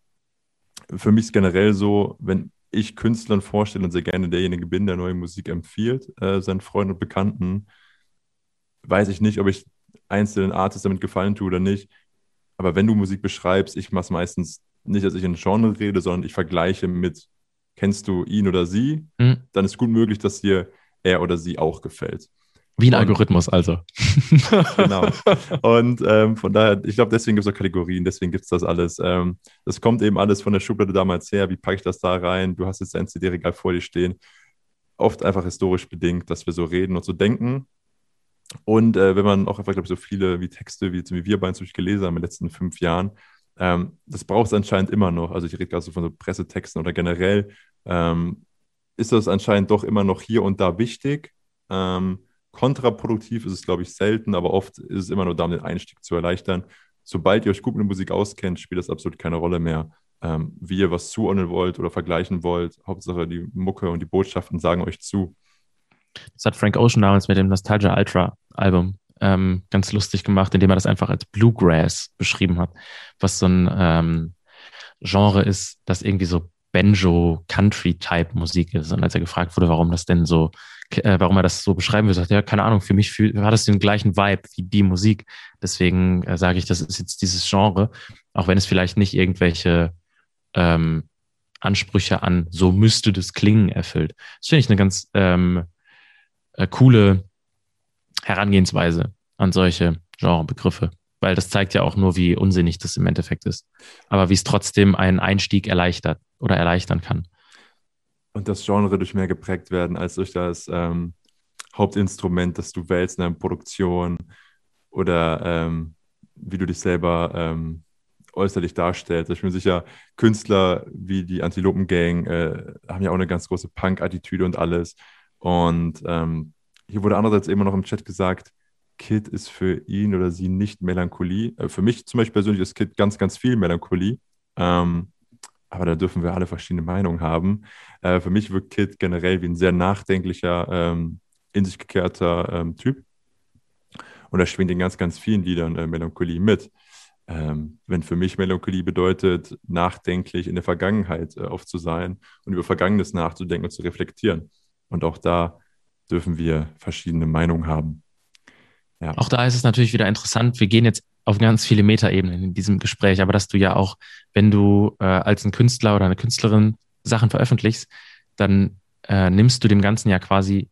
für mich ist generell so, wenn ich Künstlern vorstelle und sehr gerne derjenige bin, der neue Musik empfiehlt, äh, seinen Freunden und Bekannten, weiß ich nicht, ob ich einzelnen Artists damit gefallen tue oder nicht. Aber wenn du Musik beschreibst, ich mache es meistens nicht, dass ich in Genre rede, sondern ich vergleiche mit, kennst du ihn oder sie, mhm. dann ist gut möglich, dass dir er oder sie auch gefällt. Wie ein Algorithmus also. *laughs* genau. *laughs* Und ähm, von daher, ich glaube, deswegen gibt es auch Kategorien, deswegen gibt es das alles. Ähm, das kommt eben alles von der Schublade damals her. Wie packe ich das da rein? Du hast jetzt ein CD-Regal vor dir stehen. Oft einfach historisch bedingt, dass wir so reden und so denken. Und äh, wenn man auch einfach, glaube ich, so viele wie Texte, wie, wie wir beiden gelesen haben in den letzten fünf Jahren, ähm, das braucht es anscheinend immer noch. Also ich rede gerade so von so Pressetexten oder generell, ähm, ist das anscheinend doch immer noch hier und da wichtig. Ähm, Kontraproduktiv ist es, glaube ich, selten, aber oft ist es immer nur da, um den Einstieg zu erleichtern. Sobald ihr euch gut mit der Musik auskennt, spielt das absolut keine Rolle mehr, ähm, wie ihr was zuordnen wollt oder vergleichen wollt. Hauptsache die Mucke und die Botschaften sagen euch zu. Das hat Frank Ocean damals mit dem Nostalgia Ultra Album ähm, ganz lustig gemacht, indem er das einfach als Bluegrass beschrieben hat, was so ein ähm, Genre ist, das irgendwie so Banjo-Country-Type-Musik ist. Und als er gefragt wurde, warum das denn so, äh, warum er das so beschreiben will, sagt er, ja, keine Ahnung, für mich fühl, hat das den gleichen Vibe wie die Musik. Deswegen äh, sage ich, das ist jetzt dieses Genre, auch wenn es vielleicht nicht irgendwelche ähm, Ansprüche an so müsste das klingen erfüllt. Das finde ich eine ganz ähm, äh, coole Herangehensweise an solche Genrebegriffe weil das zeigt ja auch nur, wie unsinnig das im Endeffekt ist. Aber wie es trotzdem einen Einstieg erleichtert oder erleichtern kann. Und das Genre durch mehr geprägt werden als durch das ähm, Hauptinstrument, das du wählst in einer Produktion oder ähm, wie du dich selber ähm, äußerlich darstellst. Ich bin sicher, Künstler wie die Antilopen Gang äh, haben ja auch eine ganz große Punk-Attitüde und alles. Und ähm, hier wurde andererseits immer noch im Chat gesagt, Kid ist für ihn oder sie nicht Melancholie. Äh, für mich zum Beispiel persönlich ist Kid ganz, ganz viel Melancholie. Ähm, aber da dürfen wir alle verschiedene Meinungen haben. Äh, für mich wirkt Kid generell wie ein sehr nachdenklicher, ähm, in sich gekehrter ähm, Typ. Und er schwingt in ganz, ganz vielen Liedern äh, Melancholie mit. Ähm, wenn für mich Melancholie bedeutet, nachdenklich in der Vergangenheit äh, oft zu sein und über Vergangenes nachzudenken und zu reflektieren. Und auch da dürfen wir verschiedene Meinungen haben. Ja. Auch da ist es natürlich wieder interessant. Wir gehen jetzt auf ganz viele Metaebenen in diesem Gespräch, aber dass du ja auch, wenn du äh, als ein Künstler oder eine Künstlerin Sachen veröffentlichst, dann äh, nimmst du dem Ganzen ja quasi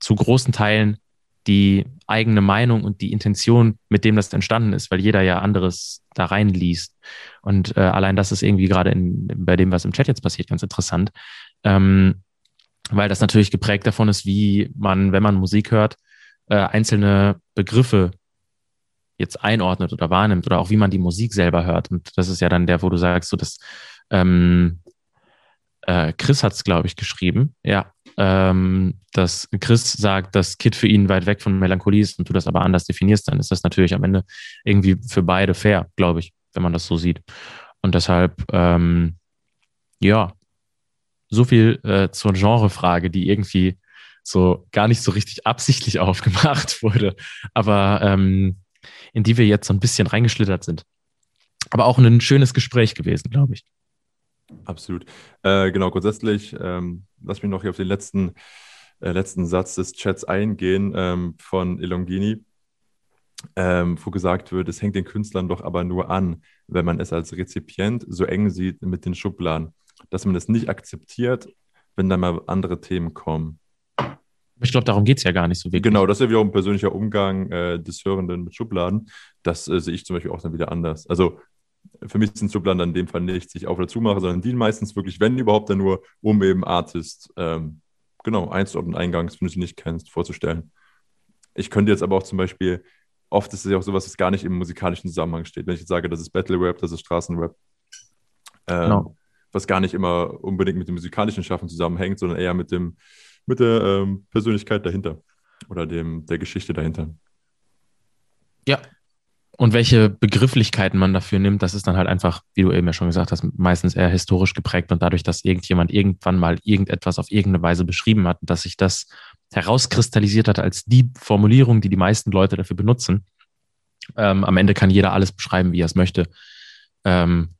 zu großen Teilen die eigene Meinung und die Intention, mit dem das entstanden ist, weil jeder ja anderes da reinliest. Und äh, allein das ist irgendwie gerade bei dem, was im Chat jetzt passiert, ganz interessant. Ähm, weil das natürlich geprägt davon ist, wie man, wenn man Musik hört, äh, einzelne Begriffe jetzt einordnet oder wahrnimmt oder auch wie man die Musik selber hört. Und das ist ja dann der, wo du sagst, so dass ähm, äh, Chris hat es, glaube ich, geschrieben, ja, ähm, dass Chris sagt, dass Kid für ihn weit weg von Melancholie ist und du das aber anders definierst, dann ist das natürlich am Ende irgendwie für beide fair, glaube ich, wenn man das so sieht. Und deshalb, ähm, ja, so viel äh, zur Genrefrage, die irgendwie so gar nicht so richtig absichtlich *laughs* aufgemacht wurde, aber ähm, in die wir jetzt so ein bisschen reingeschlittert sind. Aber auch ein schönes Gespräch gewesen, glaube ich. Absolut. Äh, genau, grundsätzlich, ähm, lass mich noch hier auf den letzten, äh, letzten Satz des Chats eingehen ähm, von Elongini, ähm, wo gesagt wird, es hängt den Künstlern doch aber nur an, wenn man es als Rezipient so eng sieht mit den Schubladen, dass man es nicht akzeptiert, wenn dann mal andere Themen kommen. Ich glaube, darum geht es ja gar nicht so wirklich. Genau, das ist ja wieder ein persönlicher Umgang äh, des Hörenden mit Schubladen. Das äh, sehe ich zum Beispiel auch dann wieder anders. Also für mich sind Schubladen dann in dem Fall nicht sich auf oder zumache, sondern dienen meistens wirklich, wenn überhaupt, dann nur, um eben Artist, ähm, genau, einzuordnen, eingangs, wenn du sie nicht kennst, vorzustellen. Ich könnte jetzt aber auch zum Beispiel, oft ist es ja auch sowas, was gar nicht im musikalischen Zusammenhang steht. Wenn ich jetzt sage, das ist Battle Rap, das ist Straßenrap, ähm, genau. was gar nicht immer unbedingt mit dem musikalischen Schaffen zusammenhängt, sondern eher mit dem mit der ähm, Persönlichkeit dahinter oder dem, der Geschichte dahinter. Ja. Und welche Begrifflichkeiten man dafür nimmt, das ist dann halt einfach, wie du eben ja schon gesagt hast, meistens eher historisch geprägt und dadurch, dass irgendjemand irgendwann mal irgendetwas auf irgendeine Weise beschrieben hat, dass sich das herauskristallisiert hat als die Formulierung, die die meisten Leute dafür benutzen. Ähm, am Ende kann jeder alles beschreiben, wie er es möchte. Ähm,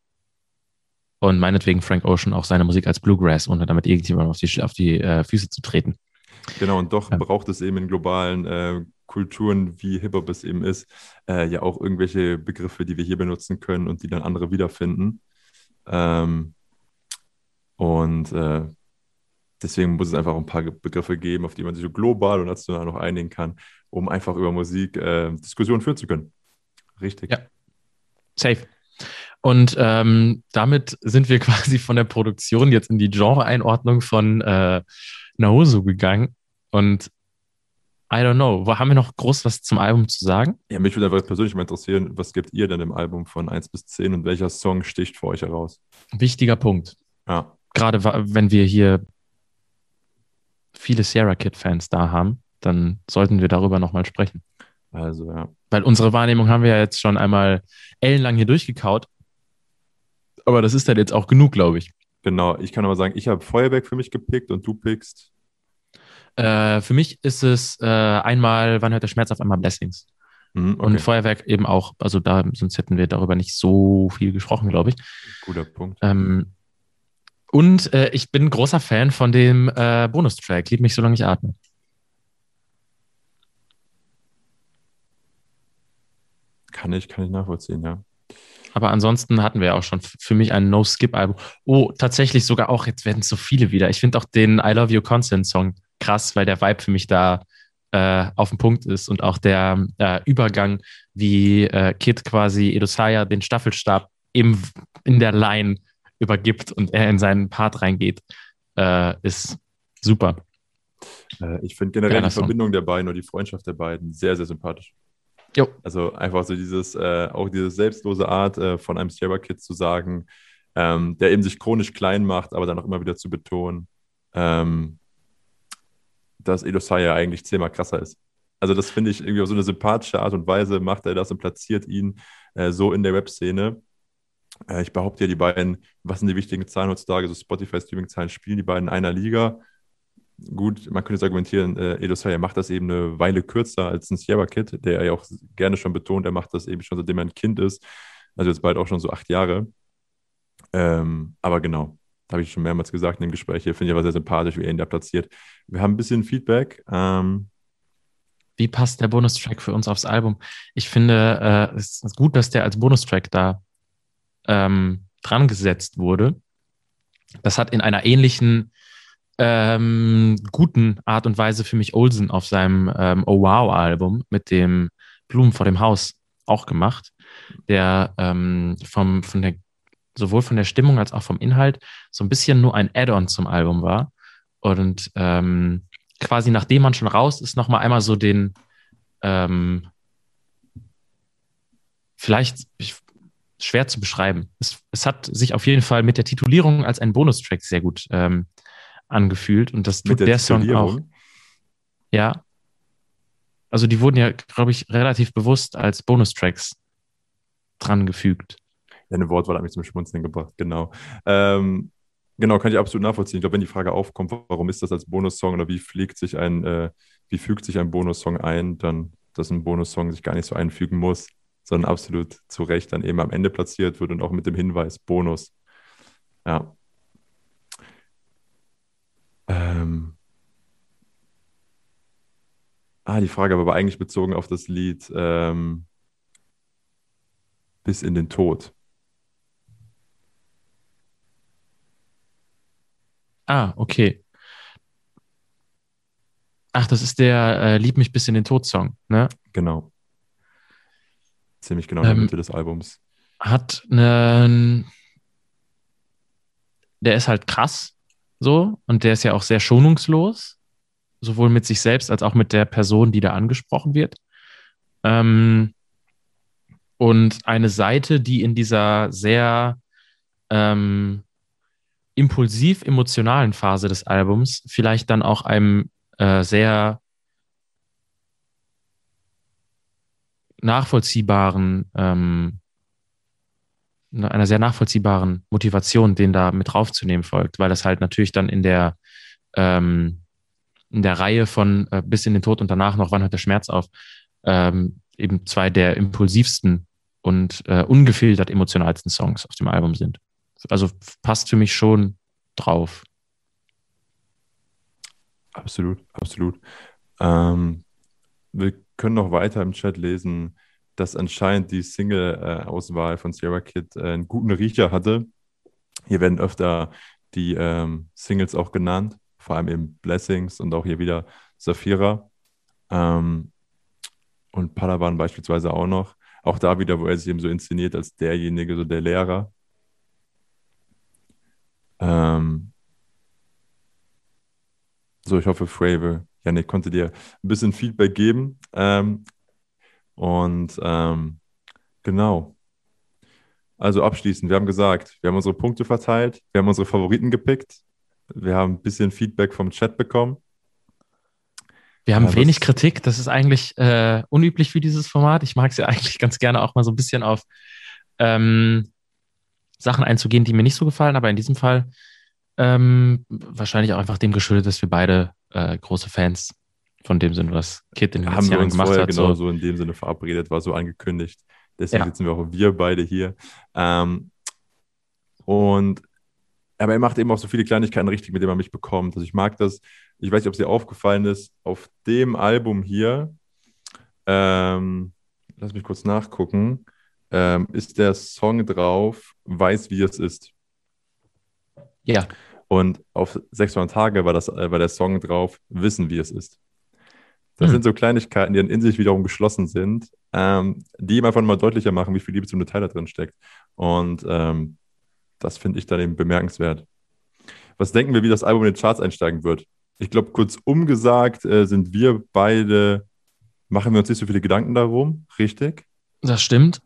und meinetwegen Frank Ocean auch seine Musik als Bluegrass, ohne damit irgendjemand auf die, auf die äh, Füße zu treten. Genau, und doch ja. braucht es eben in globalen äh, Kulturen, wie Hip-Hop es eben ist, äh, ja auch irgendwelche Begriffe, die wir hier benutzen können und die dann andere wiederfinden. Ähm, und äh, deswegen muss es einfach ein paar Begriffe geben, auf die man sich so global und national noch einigen kann, um einfach über Musik äh, Diskussionen führen zu können. Richtig. Ja. Safe. Und ähm, damit sind wir *laughs* quasi von der Produktion jetzt in die Genre-Einordnung von äh, Naosu gegangen. Und I don't know, haben wir noch groß was zum Album zu sagen? Ja, mich würde einfach persönlich mal interessieren, was gibt ihr denn im Album von 1 bis 10 und welcher Song sticht für euch heraus? Wichtiger Punkt. Ja. Gerade wenn wir hier viele Sierra Kid-Fans da haben, dann sollten wir darüber nochmal sprechen. Also, ja. Weil unsere Wahrnehmung haben wir ja jetzt schon einmal ellenlang hier durchgekaut aber das ist dann jetzt auch genug, glaube ich. Genau, ich kann aber sagen, ich habe Feuerwerk für mich gepickt und du pickst. Äh, für mich ist es äh, einmal, wann hört der Schmerz auf einmal Blessings? Mhm, okay. Und Feuerwerk eben auch. Also da, sonst hätten wir darüber nicht so viel gesprochen, glaube ich. Guter Punkt. Ähm, und äh, ich bin großer Fan von dem äh, Bonustrack, Lieb mich, solange ich atme. Kann ich, kann ich nachvollziehen, ja. Aber ansonsten hatten wir ja auch schon für mich ein No-Skip-Album. Oh, tatsächlich sogar auch, jetzt werden es so viele wieder. Ich finde auch den I Love You Constant Song krass, weil der Vibe für mich da äh, auf dem Punkt ist und auch der äh, Übergang, wie äh, Kid quasi Edosaya den Staffelstab im, in der Line übergibt und er in seinen Part reingeht, äh, ist super. Äh, ich finde generell Geiler die Song. Verbindung der beiden oder die Freundschaft der beiden sehr, sehr sympathisch. Jo. Also einfach so dieses, äh, auch diese selbstlose Art äh, von einem Sierra Kid zu sagen, ähm, der eben sich chronisch klein macht, aber dann auch immer wieder zu betonen, ähm, dass Edosaya eigentlich zehnmal krasser ist. Also das finde ich irgendwie auf so eine sympathische Art und Weise macht er das und platziert ihn äh, so in der Web-Szene. Äh, ich behaupte ja, die beiden, was sind die wichtigen Zahlen heutzutage, so Spotify-Streaming-Zahlen, spielen die beiden in einer Liga. Gut, man könnte jetzt argumentieren, äh, Edo macht das eben eine Weile kürzer als ein Sierra Kid, der ja auch gerne schon betont, er macht das eben schon seitdem er ein Kind ist. Also jetzt bald auch schon so acht Jahre. Ähm, aber genau, habe ich schon mehrmals gesagt in dem Gespräch finde ich aber sehr sympathisch, wie er ihn da platziert. Wir haben ein bisschen Feedback. Ähm, Wie passt der Bonustrack für uns aufs Album? Ich finde äh, es ist gut, dass der als Bonustrack da ähm, dran gesetzt wurde. Das hat in einer ähnlichen ähm, guten Art und Weise für mich Olsen auf seinem ähm, Oh Wow Album mit dem Blumen vor dem Haus auch gemacht, der ähm, vom, von der, sowohl von der Stimmung als auch vom Inhalt so ein bisschen nur ein Add-on zum Album war. Und ähm, quasi nachdem man schon raus ist, nochmal einmal so den, ähm, vielleicht ich, schwer zu beschreiben. Es, es hat sich auf jeden Fall mit der Titulierung als ein Bonustrack sehr gut ähm, angefühlt und das tut mit der, der Song auch. Ja. Also die wurden ja, glaube ich, relativ bewusst als Bonustracks dran gefügt. Ja, eine Wortwahl hat mich zum Schmunzeln gebracht, genau. Ähm, genau, kann ich absolut nachvollziehen. Ich glaube, wenn die Frage aufkommt, warum ist das als Bonussong oder wie pflegt sich ein, äh, wie fügt sich ein Bonussong ein, dann, dass ein Bonussong sich gar nicht so einfügen muss, sondern absolut zu Recht dann eben am Ende platziert wird und auch mit dem Hinweis Bonus. Ja. Ähm. Ah, die Frage war aber eigentlich bezogen auf das Lied ähm, Bis in den Tod. Ah, okay. Ach, das ist der äh, Lieb mich bis in den Tod Song, ne? Genau. Ziemlich genau in der Ähm, Mitte des Albums. Hat einen, der ist halt krass, so, und der ist ja auch sehr schonungslos, sowohl mit sich selbst als auch mit der Person, die da angesprochen wird. Ähm, und eine Seite, die in dieser sehr ähm, impulsiv emotionalen Phase des Albums vielleicht dann auch einem äh, sehr nachvollziehbaren, ähm, einer sehr nachvollziehbaren Motivation, den da mit draufzunehmen folgt, weil das halt natürlich dann in der ähm, in der Reihe von äh, bis in den Tod und danach noch wann hört der Schmerz auf ähm, eben zwei der impulsivsten und äh, ungefiltert emotionalsten Songs auf dem Album sind. Also passt für mich schon drauf. Absolut, absolut. Ähm, wir können noch weiter im Chat lesen, dass anscheinend die Single-Auswahl von Sierra Kid äh, einen guten Riecher hatte. Hier werden öfter die ähm, Singles auch genannt, vor allem eben Blessings und auch hier wieder Saphira. Ähm, und Palawan beispielsweise auch noch. Auch da wieder, wo er sich eben so inszeniert als derjenige, so der Lehrer. Ähm, so, ich hoffe, Fravor, Janik, konnte dir ein bisschen Feedback geben. Ähm, und ähm, genau. Also abschließend, wir haben gesagt, wir haben unsere Punkte verteilt, wir haben unsere Favoriten gepickt, wir haben ein bisschen Feedback vom Chat bekommen. Wir haben Ja, wenig Kritik. Das ist eigentlich äh, unüblich für dieses Format. Ich mag es ja *laughs* eigentlich ganz gerne auch mal so ein bisschen auf ähm, Sachen einzugehen, die mir nicht so gefallen. Aber in diesem Fall ähm, wahrscheinlich auch einfach dem geschuldet, dass wir beide äh, große Fans von dem Sinne, was Kid in den haben wir uns gemacht vorher hat. genau So. so in dem Sinne verabredet, war so angekündigt. Deswegen Ja. sitzen wir auch wir beide hier. Ähm, und aber er macht eben auch so viele Kleinigkeiten richtig, mit denen man mich bekommt. Also ich mag das. Ich weiß nicht, ob es dir aufgefallen ist, auf dem Album hier, ähm, lass mich kurz nachgucken, ähm, ist der Song drauf, Weiß, wie es ist. Ja, Und auf 600 Tage war, das, äh, war der Song drauf, Wissen, wie es ist. Das Hm. sind so Kleinigkeiten, die dann in sich wiederum geschlossen sind, ähm, die ihm einfach mal deutlicher machen, wie viel Liebe zum Detail da drin steckt. Und ähm, das finde ich dann eben bemerkenswert. Was denken wir, wie das Album in den Charts einsteigen wird? Ich glaube, kurz umgesagt äh, sind wir beide, machen wir uns nicht so viele Gedanken darum, richtig? das stimmt.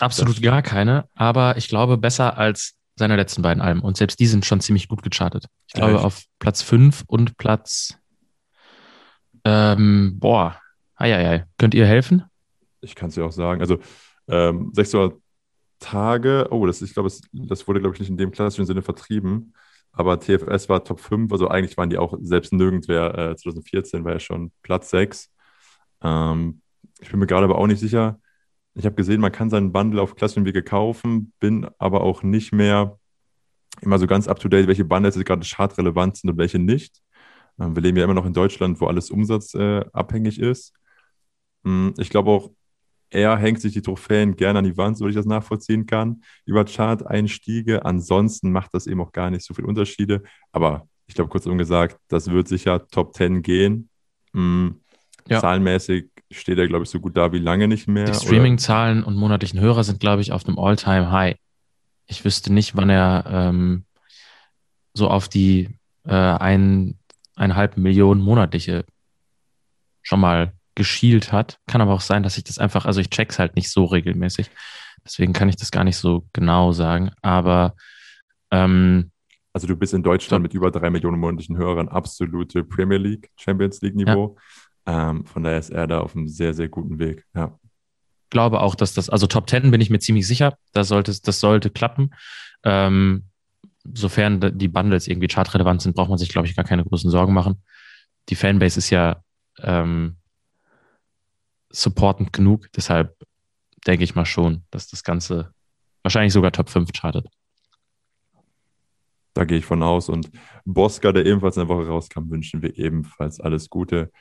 Absolut Das- gar keine. Aber ich glaube, besser als seine letzten beiden Alben. Und selbst die sind schon ziemlich gut gechartet. Ich glaube, Echt? auf Platz 5 und Platz. Ähm, boah. Eieiei. Könnt ihr helfen? Ich kann es dir auch sagen. Also ähm, 600 Tage, oh, das, ich glaube, es- das wurde, glaube ich, nicht in dem klassischen Sinne vertrieben. Aber TFS war Top 5, also eigentlich waren die auch selbst nirgendwer. Äh, 2014 war ja schon Platz 6. Ähm, ich bin mir gerade aber auch nicht sicher. Ich habe gesehen, man kann seinen Bundle auf klassischen Wege kaufen, bin aber auch nicht mehr immer so ganz up to date, welche Bundles gerade chartrelevant sind und welche nicht. Ähm, wir leben ja immer noch in Deutschland, wo alles umsatzabhängig äh, ist. Mm, Ich glaube auch, er hängt sich die Trophäen gerne an die Wand, so ich das nachvollziehen kann, über Chart-Einstiege. Ansonsten macht das eben auch gar nicht so viele Unterschiede. Aber ich glaube, kurzum gesagt, das wird sicher Top 10 gehen. Mm, Ja. Zahlenmäßig steht er, glaube ich, so gut da wie lange nicht mehr. Die Streaming-Zahlen und monatlichen Hörer sind, glaube ich, auf einem All-Time-High. Ich wüsste nicht, wann er ähm, so auf die äh, ein, eineinhalb Millionen monatliche schon mal geschielt hat. Kann aber auch sein, dass ich das einfach, also ich check's halt nicht so regelmäßig. Deswegen kann ich das gar nicht so genau sagen. Aber ähm, Also du bist in Deutschland mit über drei Millionen monatlichen Hörern absolute Premier League, Champions League Niveau. Ähm, von daher ist er da auf einem sehr, sehr guten Weg. Ja. glaube auch, dass das, also Top 10 bin ich mir ziemlich sicher, das sollte, das sollte klappen. Ähm, sofern die Bundles irgendwie chartrelevant sind, braucht man sich, glaube ich, gar keine großen Sorgen machen. Die Fanbase ist ja ähm, supportend genug, deshalb denke ich mal schon, dass das Ganze wahrscheinlich sogar Top 5 chartet. Da gehe ich von aus. Und Bosca, der ebenfalls eine Woche rauskam, wünschen wir ebenfalls alles Gute.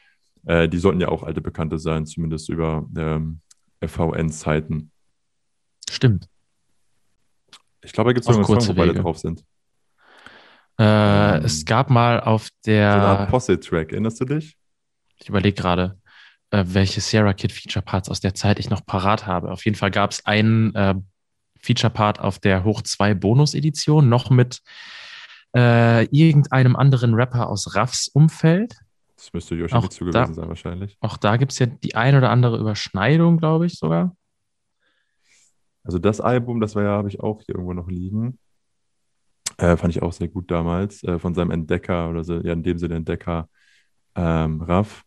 Äh, die sollten ja auch alte Bekannte sein, zumindest über ähm, FVN-Zeiten. Stimmt. Ich glaube, da gibt es noch einen Song, kurze wo beide drauf sind. Äh, es gab mal auf So eine Art der, Posse-Track, erinnerst du dich? ich überlege gerade, äh, welche Sierra Kid Feature Parts aus der Zeit ich noch parat habe. Auf jeden Fall gab es einen äh, Feature Part auf der Hoch 2 Bonus Edition, noch mit äh, irgendeinem anderen Rapper aus Raffs Umfeld. Das müsste Yoshimitsu da- gewesen sein, wahrscheinlich. Auch da gibt es ja die ein oder andere Überschneidung, glaube ich sogar. Also das Album, das war ja, habe ich auch hier irgendwo noch liegen. Äh, fand ich auch sehr gut damals, äh, von seinem Entdecker oder so, ja, in dem Sinne Entdecker ähm, Raff.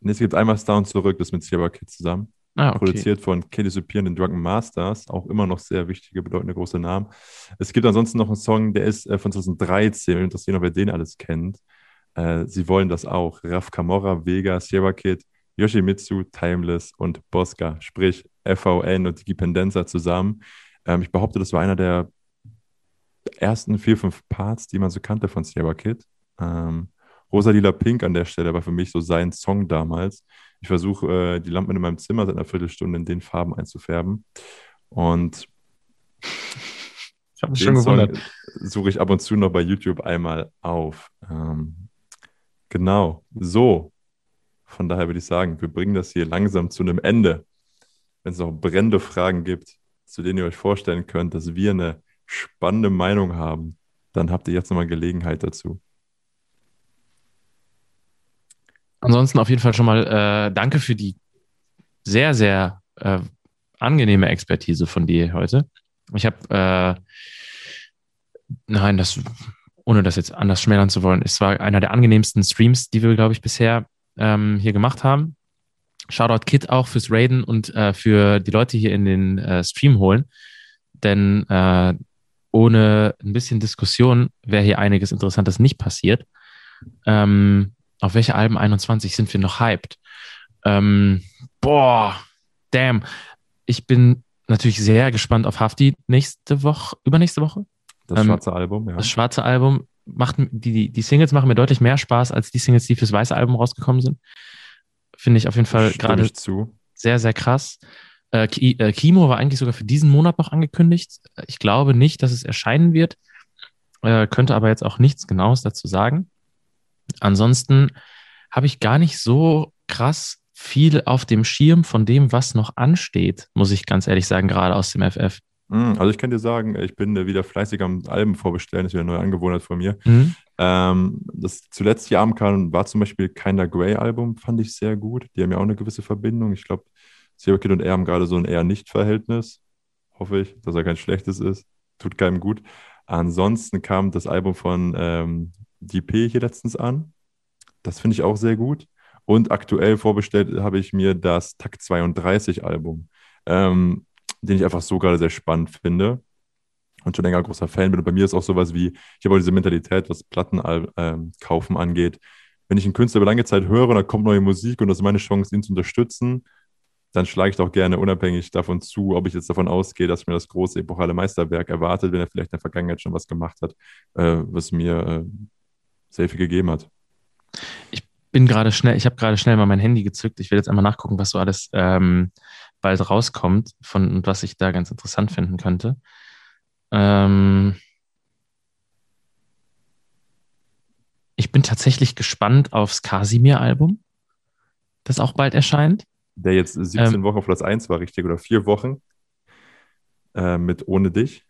Und es gibt einmal Down zurück, das mit Sierra Kid zusammen. Ah, okay. Produziert von Katy Supir und den Drunken Masters, auch immer noch sehr wichtige, bedeutende große Namen. Es gibt ansonsten noch einen Song, der ist äh, von 2013, interessiert noch, wer den alles kennt. Äh, sie wollen das auch. Raf Camorra, Vega, Sierra Kid, Yoshimitsu, Timeless und Bosca, sprich FVN und Digipendenza zusammen. Ähm, ich behaupte, das war einer der ersten vier, fünf Parts, die man so kannte von Sierra Kid. Ähm, Rosa Lila Pink an der Stelle war für mich so sein Song damals. Ich versuche, äh, die Lampen in meinem Zimmer seit einer Viertelstunde in den Farben einzufärben. Und Ich habe mich schon gewundert. suche ich ab und zu noch bei YouTube einmal auf. Ähm, genau, so. Von daher würde ich sagen, wir bringen das hier langsam zu einem Ende. Wenn es noch brennende Fragen gibt, zu denen ihr euch vorstellen könnt, dass wir eine spannende Meinung haben, dann habt ihr jetzt nochmal Gelegenheit dazu. Ansonsten auf jeden Fall schon mal äh, danke für die sehr, sehr äh, angenehme Expertise von dir heute. Ich habe, äh, nein, das, ohne das jetzt anders schmälern zu wollen, es war einer der angenehmsten Streams, die wir, glaube ich, bisher ähm, hier gemacht haben. Shoutout Kit auch fürs Raiden und äh, für die Leute hier in den äh, Stream holen. Denn äh, ohne ein bisschen Diskussion wäre hier einiges Interessantes nicht passiert. Ähm, auf welche Alben 21 sind wir noch hyped? Ähm, boah, damn. Ich bin natürlich sehr gespannt auf Hafti nächste Woche, übernächste Woche. Das Ähm, schwarze Album, ja. Das schwarze Album macht die, die Singles machen mir deutlich mehr Spaß als die Singles, die fürs weiße Album rausgekommen sind. Finde ich auf jeden Fall gerade sehr, sehr krass. Äh, äh, Kimo war eigentlich sogar für diesen Monat noch angekündigt. Ich glaube nicht, dass es erscheinen wird. Äh, könnte aber jetzt auch nichts Genaues dazu sagen. Ansonsten habe ich gar nicht so krass viel auf dem Schirm von dem, was noch ansteht, muss ich ganz ehrlich sagen, gerade aus dem FF. Mm, Also ich kann dir sagen, ich bin äh, wieder fleißig am Alben vorbestellen, das ist wieder eine neue Angewohnheit von mir. Mhm. Ähm, das zuletzt hier Abend kam, war zum Beispiel Kinder Grey Album, fand ich sehr gut. Die haben ja auch eine gewisse Verbindung. Ich glaube, Zero Kid und er haben gerade so ein eher Nicht-Verhältnis. Hoffe ich, dass er kein schlechtes ist. Tut keinem gut. Ansonsten kam das Album von ähm, DP hier letztens an. Das finde ich auch sehr gut. Und aktuell vorbestellt habe ich mir das Takt 32 Album, ähm, den ich einfach so gerade sehr spannend finde und schon länger großer Fan bin. Und bei mir ist auch sowas wie, ich habe auch diese Mentalität, was Platten ähm, kaufen angeht. Wenn ich einen Künstler über lange Zeit höre und da kommt neue Musik und das ist meine Chance, ihn zu unterstützen, dann schlage ich doch gerne unabhängig davon zu, ob ich jetzt davon ausgehe, dass mir das große epochale Meisterwerk erwartet, wenn er vielleicht in der Vergangenheit schon was gemacht hat, äh, was mir äh, sehr viel gegeben hat. bin gerade schnell, ich habe gerade schnell mal mein Handy gezückt. Ich will jetzt einmal nachgucken, was so alles ähm, bald rauskommt von und was ich da ganz interessant finden könnte. Ähm, ich bin tatsächlich gespannt aufs Casimir-Album, das auch bald erscheint. Der jetzt 17 Ähm, Wochen auf Platz 1 war, richtig, oder vier Wochen äh, mit Ohne dich.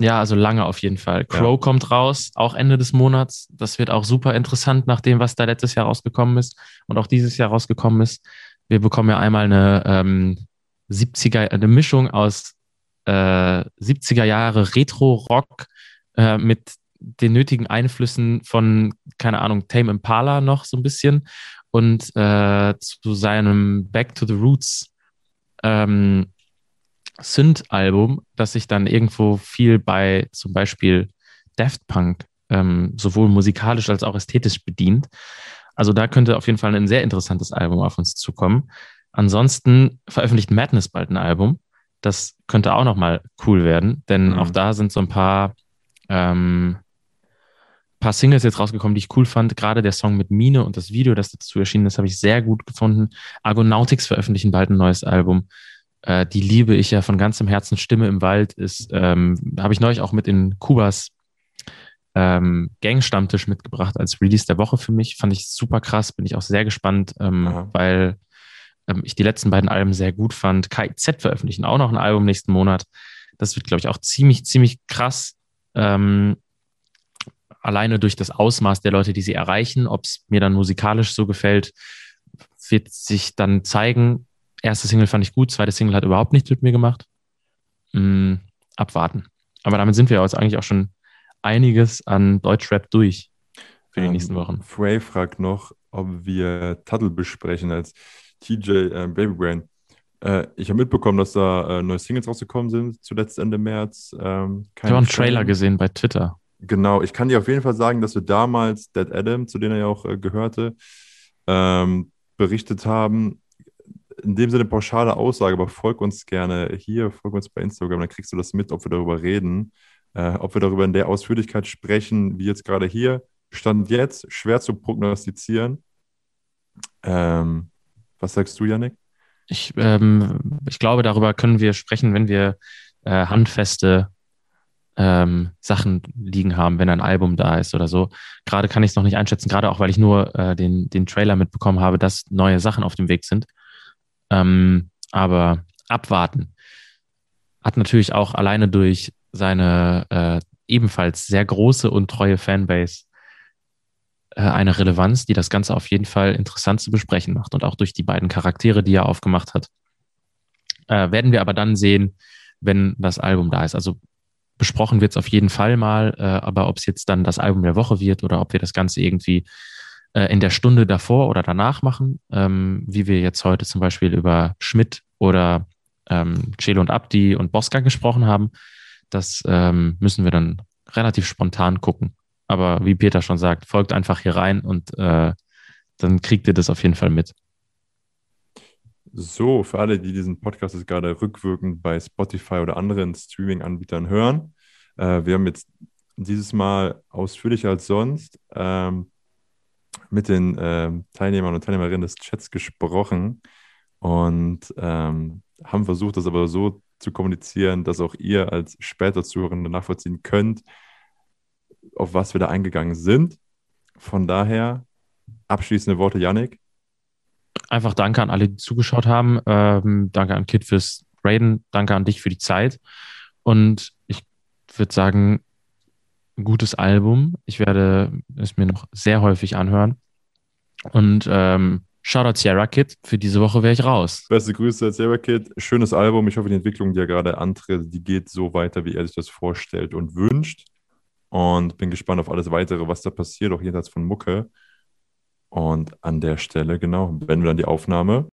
Ja, also lange auf jeden Fall. Crow kommt raus, auch Ende des Monats. Das wird auch super interessant, nach dem, was da letztes Jahr rausgekommen ist und auch dieses Jahr rausgekommen ist. Wir bekommen ja einmal eine ähm, 70er, eine Mischung aus äh, 70er Jahre Retro-Rock äh, mit den nötigen Einflüssen von, keine Ahnung, Tame Impala noch so ein bisschen und äh, zu seinem Back to the Roots ähm, Synth-Album, das sich dann irgendwo viel bei zum Beispiel Daft Punk ähm, sowohl musikalisch als auch ästhetisch bedient. Also da könnte auf jeden Fall ein sehr interessantes Album auf uns zukommen. Ansonsten veröffentlicht Madness bald ein Album. Das könnte auch nochmal cool werden, denn Mhm. auch da sind so ein paar, ähm, paar Singles jetzt rausgekommen, die ich cool fand. Gerade der Song mit Mine und das Video, das dazu erschienen ist, habe ich sehr gut gefunden. Argonautics veröffentlichen bald ein neues Album. Äh, die liebe ich ja von ganzem Herzen. Stimme im Wald ist, ähm, habe ich neulich auch mit in Kubas ähm, Gang-Stammtisch mitgebracht als Release der Woche für mich. Fand ich super krass, bin ich auch sehr gespannt, ähm, weil ähm, ich die letzten beiden Alben sehr gut fand. KIZ veröffentlichen auch noch ein Album nächsten Monat. Das wird, glaube ich, auch ziemlich, ziemlich krass. Ähm, alleine durch das Ausmaß der Leute, die sie erreichen, ob es mir dann musikalisch so gefällt, wird sich dann zeigen. Erste Single fand ich gut, zweite Single hat überhaupt nichts mit mir gemacht. Mm, abwarten. Aber damit sind wir jetzt eigentlich auch schon einiges an Deutschrap durch für die Ähm, nächsten Wochen. Frey fragt noch, ob wir Tuttle besprechen als TJ äh, Babybrain. Äh, ich habe mitbekommen, dass da äh, neue Singles rausgekommen sind, zuletzt Ende März. Ähm, Ich habe einen Trailer gesehen bei Twitter. Genau, ich kann dir auf jeden Fall sagen, dass wir damals Dead Adam, zu denen er ja auch äh, gehörte, ähm, berichtet haben. In dem Sinne pauschale Aussage, aber folg uns gerne hier, folg uns bei Instagram, dann kriegst du das mit, ob wir darüber reden, äh, ob wir darüber in der Ausführlichkeit sprechen, wie jetzt gerade hier. Stand jetzt, schwer zu prognostizieren. Ähm, was sagst du, Yannick? Ich, ähm, ich glaube, darüber können wir sprechen, wenn wir äh, handfeste ähm, Sachen liegen haben, wenn ein Album da ist oder so. Gerade kann ich es noch nicht einschätzen, gerade auch, weil ich nur äh, den, den Trailer mitbekommen habe, dass neue Sachen auf dem Weg sind. Ähm, aber abwarten. Hat natürlich auch alleine durch seine äh, ebenfalls sehr große und treue Fanbase eine Relevanz, die das Ganze auf jeden Fall interessant zu besprechen macht. Und auch durch die beiden Charaktere, die er aufgemacht hat. Äh, werden wir aber dann sehen, wenn das Album da ist. Also besprochen wird es auf jeden Fall mal, äh, aber ob es jetzt dann das Album der Woche wird oder ob wir das Ganze irgendwie äh, in der Stunde davor oder danach machen, ähm, wie wir jetzt heute zum Beispiel über Schmidt oder ähm, Celo und Abdi und Bosca gesprochen haben, das ähm, müssen wir dann relativ spontan gucken. Aber wie Peter schon sagt, folgt einfach hier rein und äh, dann kriegt ihr das auf jeden Fall mit. So, für alle, die diesen Podcast jetzt gerade rückwirkend bei Spotify oder anderen Streaming-Anbietern hören, äh, wir haben jetzt dieses Mal ausführlicher als sonst ähm, mit den ähm, Teilnehmern und Teilnehmerinnen des Chats gesprochen und ähm, haben versucht, das aber so zu kommunizieren, dass auch ihr als später Zuhörende nachvollziehen könnt, auf was wir da eingegangen sind. Von daher abschließende Worte, Yannick. Einfach danke an alle, die zugeschaut haben. Ähm, danke an Kit fürs Raiden. Danke an dich für die Zeit. Und ich würde sagen, gutes Album. Ich werde es mir noch sehr häufig anhören. Und ähm, Shoutout Sierra Kid. Für diese Woche wäre ich raus. Beste Grüße, Sierra Kid. Schönes Album. Ich hoffe, die Entwicklung, die er gerade antritt, die geht so weiter, wie er sich das vorstellt und wünscht. Und bin gespannt auf alles weitere, was da passiert, auch jenseits von Mucke. Und an der Stelle, genau, beenden wir dann die Aufnahme.